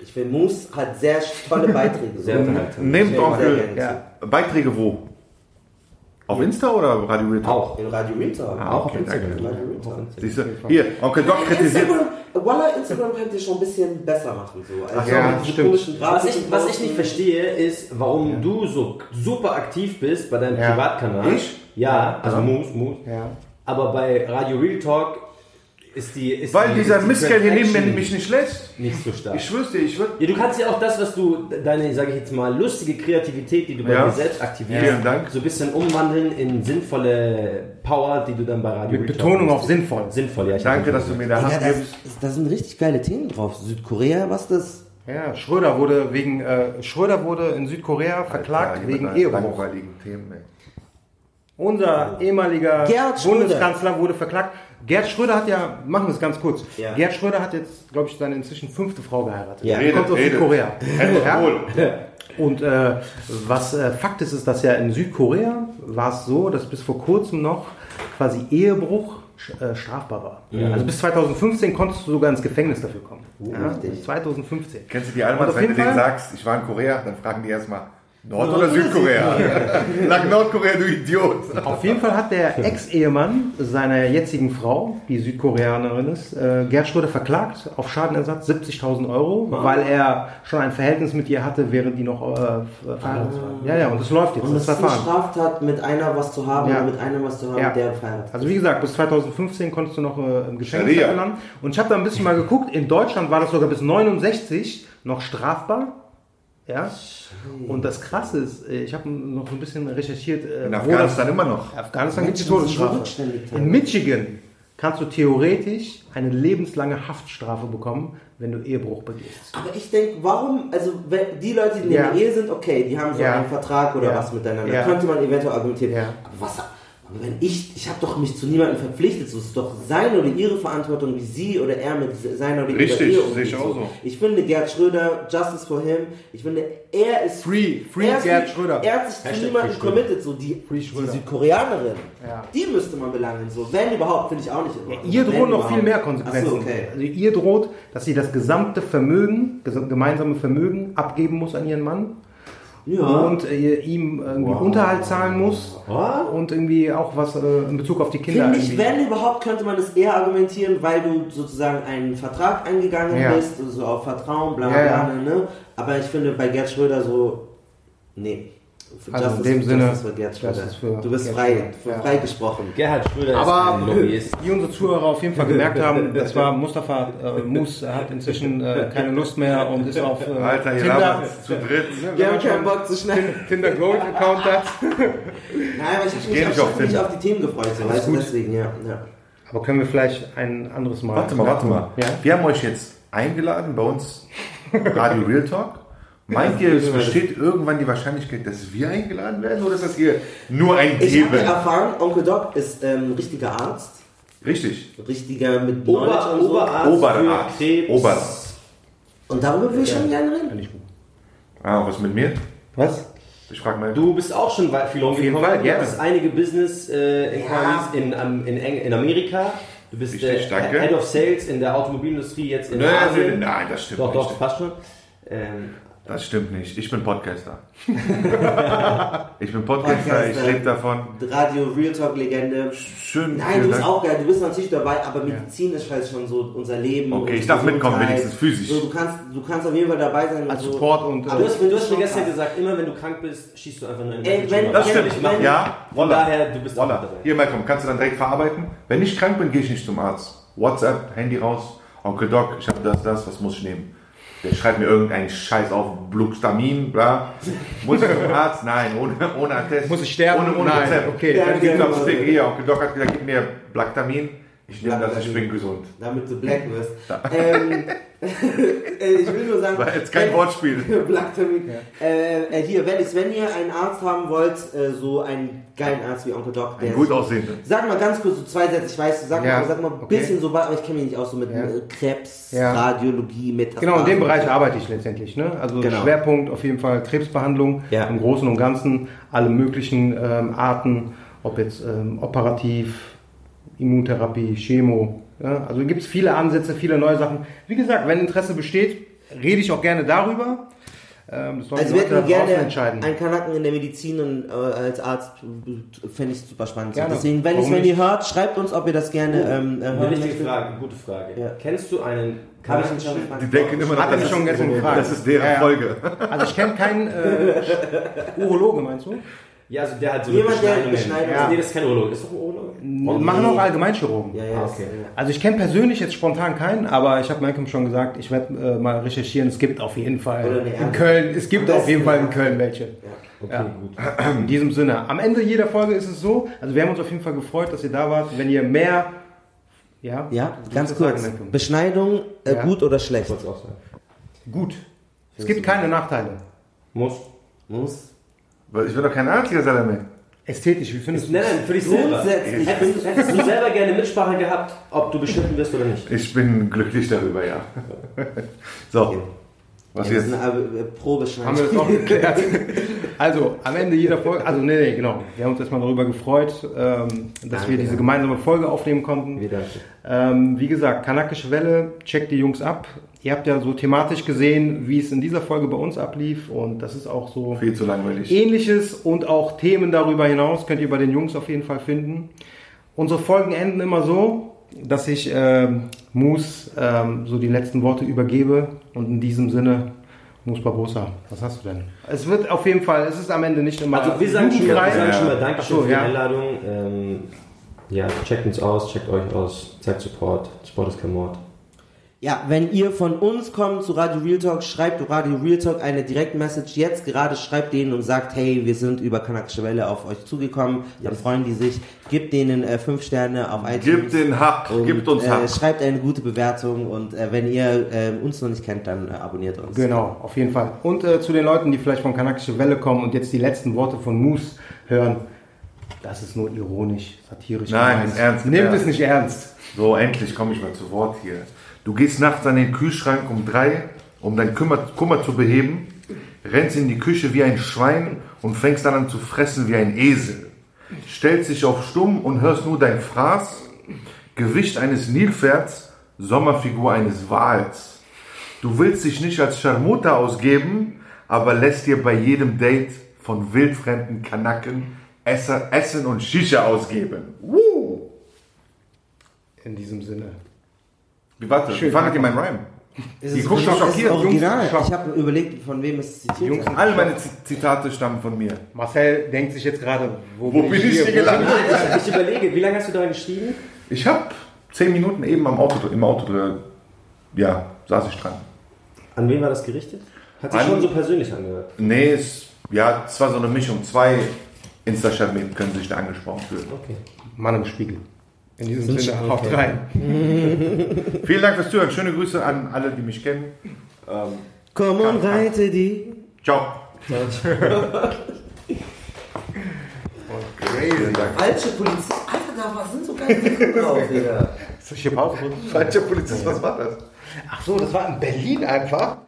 Ich finde, Moose hat sehr tolle Beiträge. Sehr. Nehmt Ja. Beiträge wo? Auf Insta oder Radio Real Talk? Auch. In Radio Retalk. Ah, okay, danke. Radio Retalk. Siehst du? Hier, Onkel Doc kritisiert. Instagram, Walla, Instagram könnt ihr schon ein bisschen besser machen. So. Also ja, diese stimmt. Was ich, was ich nicht verstehe, ist, warum du so super aktiv bist bei deinem Ja. Privatkanal. Ich? Ja, also Moose, Moose. Ja. Aber bei Radio Real Talk ist die. Ist Weil die, dieser die Mistkerl hier neben mir mich nicht lässt. nicht so stark. Ich schwör's dir, ich würde. ja, du kannst ja auch das, was du, deine, sage ich jetzt mal, lustige Kreativität, die du bei Ja. dir selbst aktivierst, Dank. so ein bisschen umwandeln in sinnvolle Power, die du dann bei Radio Mit Betonung auf sinnvoll. Sinnvoll, ja. ich Danke, dass du mir da Ja, Hand das, gibst. da sind richtig geile Themen drauf. Südkorea, was das? Ja, Schröder wurde wegen äh, Schröder wurde in Südkorea verklagt Ja, wegen Ehebruch. langweiligen Themen, ey. Unser ehemaliger Gerhard Schröder. Bundeskanzler wurde verklagt. Gerd Schröder hat ja, machen wir es ganz kurz. Ja. Gerd Schröder hat jetzt, glaube ich, seine inzwischen fünfte Frau geheiratet. Ja. Die Redet, kommt aus redet. Südkorea. Ja? Und äh, was äh, Fakt ist, ist, dass ja in Südkorea war es so, dass bis vor kurzem noch quasi Ehebruch äh, strafbar war. Also bis 2015 konntest du sogar ins Gefängnis dafür kommen. ja, richtig. 2015. Kennst du die Almans, wenn du denen sagst, ich war in Korea, dann fragen die erstmal, Nord- oder Südkorea? Sag Nordkorea, du Idiot. Auf jeden Fall hat der Ex-Ehemann seiner jetzigen Frau, die Südkoreanerin ist, äh, Gerd Schröder verklagt auf Schadenersatz 70.000 Euro, weil er schon ein Verhältnis mit ihr hatte, während die noch äh, verheiratet waren. Ja, ja, und das läuft jetzt, Und das das ist eine. Straftat, mit einer was zu haben Ja. und mit einem was zu haben, Ja. der verheiratet Also wie gesagt, bis 2015 konntest du noch äh, im Gefängnis landen. Und ich habe da ein bisschen mal geguckt, in Deutschland war das sogar bis 69 noch strafbar. Ja. Und das Krasse ist, äh, ich habe noch ein bisschen recherchiert, äh, In Afghanistan immer noch. das, Afghanistan gibt es die Todesstrafe. In. Michigan kannst du theoretisch eine lebenslange Haftstrafe bekommen, wenn du Ehebruch begehst. Aber ich denke, warum, also wenn die Leute, die in Ja. der Ehe sind, okay, die haben so Ja. einen Vertrag oder Ja. was miteinander, Ja. könnte man eventuell argumentieren. Ja. Aber was, aber wenn ich, ich habe doch mich zu niemandem verpflichtet, so ist doch seine oder ihre Verantwortung, wie sie oder er mit seiner oder ihrer Richtig, Ehe sehe ich auch so. Ich finde Gerd Schröder, Justice for him, ich finde, er ist Free, free er ist Gerd Schröder. Er hat sich zu Hashtag niemandem Free Schröder. committed, so die, Free die. Südkoreanerin, Ja. die müsste man belangen, so wenn überhaupt, finde ich auch nicht. immer. Ihr drohen noch überhaupt. viel mehr Ach Konsequenzen. so, okay. Also ihr droht, dass sie das gesamte Vermögen, gemeinsame Vermögen abgeben muss an ihren Mann Ja. und äh, ihm irgendwie Unterhalt zahlen muss Was? und irgendwie auch was äh, in Bezug auf die Kinder. Finde ich, wenn überhaupt, könnte man das eher argumentieren, weil du sozusagen einen Vertrag eingegangen Ja. bist, so auf Vertrauen, bla bla, bla, ne? Aber ich finde bei Gerd Schröder so, nee. Für Also in dem Sinne, für Gerd das Schröder. du bist frei. Ja. frei gesprochen. Gerhard Schröder Aber ist ein [LAUGHS] Lobbyist. wie unsere Zuhörer auf jeden Fall gemerkt [LAUGHS] haben, das war Mustafa äh, Mus hat inzwischen äh, keine Lust mehr und ist auf äh, Alter, ihr Tinder. zu dritt. Ne, Wir haben keinen Bock zu schnell. Tinder Gold Account hat. [LAUGHS] Nein, aber ich habe mich, nicht ich auf mich auf die Themen gefreut, so, weißt du, deswegen, ja. ja. Aber können wir vielleicht ein anderes Mal. Warte mal, warte mal. Ja? Wir haben euch jetzt eingeladen bei uns Radio Real Talk. Meint ihr, es besteht irgendwann die Wahrscheinlichkeit, dass wir eingeladen werden oder ist das hier nur ein Ich habe Geben? erfahren, Onkel Doc ist ähm, richtiger Arzt, Richtig. richtiger mit Knowledge Ober, und so. Oberarzt Oberarzt. für Krebs. Oberarzt. Und darüber will ich schon gerne reden. Finde ich gut. Ah, was mit mir? Was? Ich frage mal. Du bist auch schon weit viel jeden rumgekommen. Fall, Du gerne. hattest einige Business äh, Inquiries in, am- in, Eng- in Amerika. Du bist Richtig, äh, danke. Head of Sales in der Automobilindustrie jetzt in Nein, Asien. nein, das stimmt Doch, doch, nicht. passt schon. Ähm, Das stimmt nicht. Ich bin Podcaster. [LAUGHS] ich bin Podcaster, ich Podcaster. lebe davon. Radio Real Talk Legende. Schön. Nein, du bist Dank. auch geil. Du bist natürlich dabei, aber Medizin ist halt schon so unser Leben. Okay, ich darf mitkommen, wenigstens physisch. So, du, kannst, du kannst auf jeden Fall dabei sein. Als so. Support und, Aber äh, das du hast ich mir schon gestern krass. gesagt, immer wenn du krank bist, schießt du einfach nur in Ey, wenn- Das stimmt. wenn- ja, Von daher, du bist mit dabei. Hier, Malcolm, kannst du dann direkt verarbeiten? Wenn ich krank bin, gehe ich nicht zum Arzt. WhatsApp, Handy raus. Onkel Doc, ich habe das, das, was muss ich nehmen? Der schreibt mir irgendeinen Scheiß auf, Bluxtamin, bla. Muss ich zum Arzt? Nein, ohne, ohne Attest. Muss ich sterben? Ohne, ohne Nein, Rezept. okay. Dann gibt es Apotheke hier. Onkel Doc hat gesagt, gib mir Blactamin. Ich nehme das, ich Blactamin. bin gesund. Damit du black [LAUGHS] wirst. ähm, [LAUGHS] äh, ich will nur sagen. War jetzt kein wenn- Wortspiel. [LAUGHS] Blacktermin. Äh, äh, hier, wenn, ich, wenn ihr einen Arzt haben wollt, äh, so einen geilen Arzt wie Onkel Doc, der Ein gut aussehenden. Sag mal ganz kurz so zwei Sätze, ich weiß, sag Ja, mal, sag mal ein okay. bisschen so, aber ich kenne mich nicht aus, so mit Ja. äh, Krebs, Ja. Radiologie, Metastasen. Genau, in dem Bereich arbeite ich letztendlich. Ne? Also Genau. Schwerpunkt auf jeden Fall Krebsbehandlung Ja. im Großen und Ganzen, alle möglichen ähm, Arten, ob jetzt ähm, operativ, Immuntherapie, Chemo. Ja? Also gibt es viele Ansätze, viele neue Sachen. Wie gesagt, wenn Interesse besteht, rede ich auch gerne darüber. Ähm, Also wir hätten gerne entscheiden. einen Kanaken in der Medizin und äh, als Arzt äh, fände ich super spannend. Gerne. Deswegen, wenn, ihr nicht? hört, schreibt uns, ob ihr das gerne ähm, äh, Eine hören wichtige möchtet. Frage, gute Frage. Ja. Kennst du einen gefragt? Die denken immer Hat er schon ist- gestern [LAUGHS] gefragt. das ist deren Ja, ja. Folge. Also ich kenne keinen äh, [LAUGHS] Urologe, meinst du? Ja, also der hat so Jemand, der Beschneidungen. Beschneidungen- Also, nee, das ist kein Urologe. Ist doch ein Urologe? Machen auch Allgemeinchirurgen. Ja, ja, Ah, okay. Also ich kenne persönlich jetzt spontan keinen, aber ich habe Malcolm schon gesagt, ich werde äh, mal recherchieren. Es gibt auf jeden Fall eine in. Köln, es gibt Am auf jeden Fall in ja. Köln welche. Okay, Ja. gut. [CLEARS THROAT] In diesem Sinne. Am Ende jeder Folge ist es so, also wir haben uns auf jeden Fall gefreut, dass ihr da wart. Wenn ihr mehr, ja, ja, ganz kurz. sagen? Beschneidung, äh, Ja. gut oder schlecht? Kurz auch sagen. gut. Es gibt keine Nachteile. Muss. Muss. Weil Ich will doch kein Arzt hier, Salame. Ästhetisch, wie findest du Nein, nein, für dich selber. Grundsätzlich Hättest, hättest du selber gerne Mitsprache gehabt, ob du beschnitten wirst oder nicht? Ich bin glücklich darüber, ja. [LAUGHS] So, was Ja, das jetzt? ist eine äh, Probeschneidung. Haben wir das auch geklärt. [LAUGHS] Also, am Ende jeder Folge, also nee, nee, genau. Wir haben uns erstmal darüber gefreut, ähm, dass Danke, wir diese gemeinsame Folge aufnehmen konnten. Wieder. Ähm, wie gesagt, Kanakische Welle, checkt die Jungs ab. Ihr habt ja so thematisch gesehen, wie es in dieser Folge bei uns ablief und das ist auch so Viel zu langweilig. ähnliches und auch Themen darüber hinaus könnt ihr bei den Jungs auf jeden Fall finden. Unsere Folgen enden immer so, dass ich ähm, Moose ähm, so die letzten Worte übergebe und in diesem Sinne Moose Barbosa, was hast du denn? Es wird auf jeden Fall, es ist am Ende nicht immer Also wir sagen schon mal, wir sagen schon mal Ja. Dankeschön so, für die ja. Einladung. Ähm, ja, checkt uns aus, checkt euch aus, zeigt Support. Sport ist kein Mord. Ja, wenn ihr von uns kommt zu Radio Real Talk, schreibt Radio Real Talk eine Direktmessage jetzt gerade, schreibt denen und sagt, hey, wir sind über Kanakische Welle auf euch zugekommen, dann freuen die sich, gebt denen äh, fünf Sterne auf iTunes. Gibt den Hack, und, gibt uns äh, Hack. Schreibt eine gute Bewertung und äh, wenn ihr äh, uns noch nicht kennt, dann äh, abonniert uns. Genau, auf jeden Fall. Und äh, zu den Leuten, die vielleicht von Kanakische Welle kommen und jetzt die letzten Worte von Moose hören, das ist nur ironisch, satirisch. Nein, ernst, Nehmt ernst. es nicht ernst. So, endlich komme ich mal zu Wort hier. Du gehst nachts an den Kühlschrank um drei, um deinen Kummer, Kummer zu beheben, rennst in die Küche wie ein Schwein und fängst dann an zu fressen wie ein Esel. Stellst dich auf stumm und hörst nur dein Fraß, Gewicht eines Nilpferds, Sommerfigur eines Wals. Du willst dich nicht als Scharmutter ausgeben, aber lässt dir bei jedem Date von wildfremden Kanaken Essen und Shisha ausgeben. Woo! In diesem Sinne. Wie, warte, Schön. wie fandet ihr mein Rhyme? Ist Die es gucken wirklich- schockiert, original. Jungs, ich habe überlegt, von wem es zitiert Jungs. Alle meine Zitate stammen von mir. Marcel denkt sich jetzt gerade, wo, Wo bin ich hier Wo gelandet? Ich, ich überlege, wie lange hast du daran geschrieben? Ich habe zehn Minuten eben am Auto, im Auto, äh, ja, saß ich dran. An wen war das gerichtet? Hat sich An- schon so persönlich angehört. Nee, es, ja, es war so eine Mischung. Zwei Insta-Chat-Mädchen können sich da angesprochen fühlen. Okay. Mann im Spiegel. In diesem Sinne, haut okay. rein. [LAUGHS] Vielen Dank fürs Zuhören. Schöne Grüße an alle, die mich kennen. Ähm, Komm und reite die. ciao. [LAUGHS] Dank. Falsche Polizist. Alter, da sind so geile Sachen drauf, [LAUGHS] Digga. Soll ich hier Pause drücken? Falscher Polizist, was war das? Ach so, das war in Berlin einfach.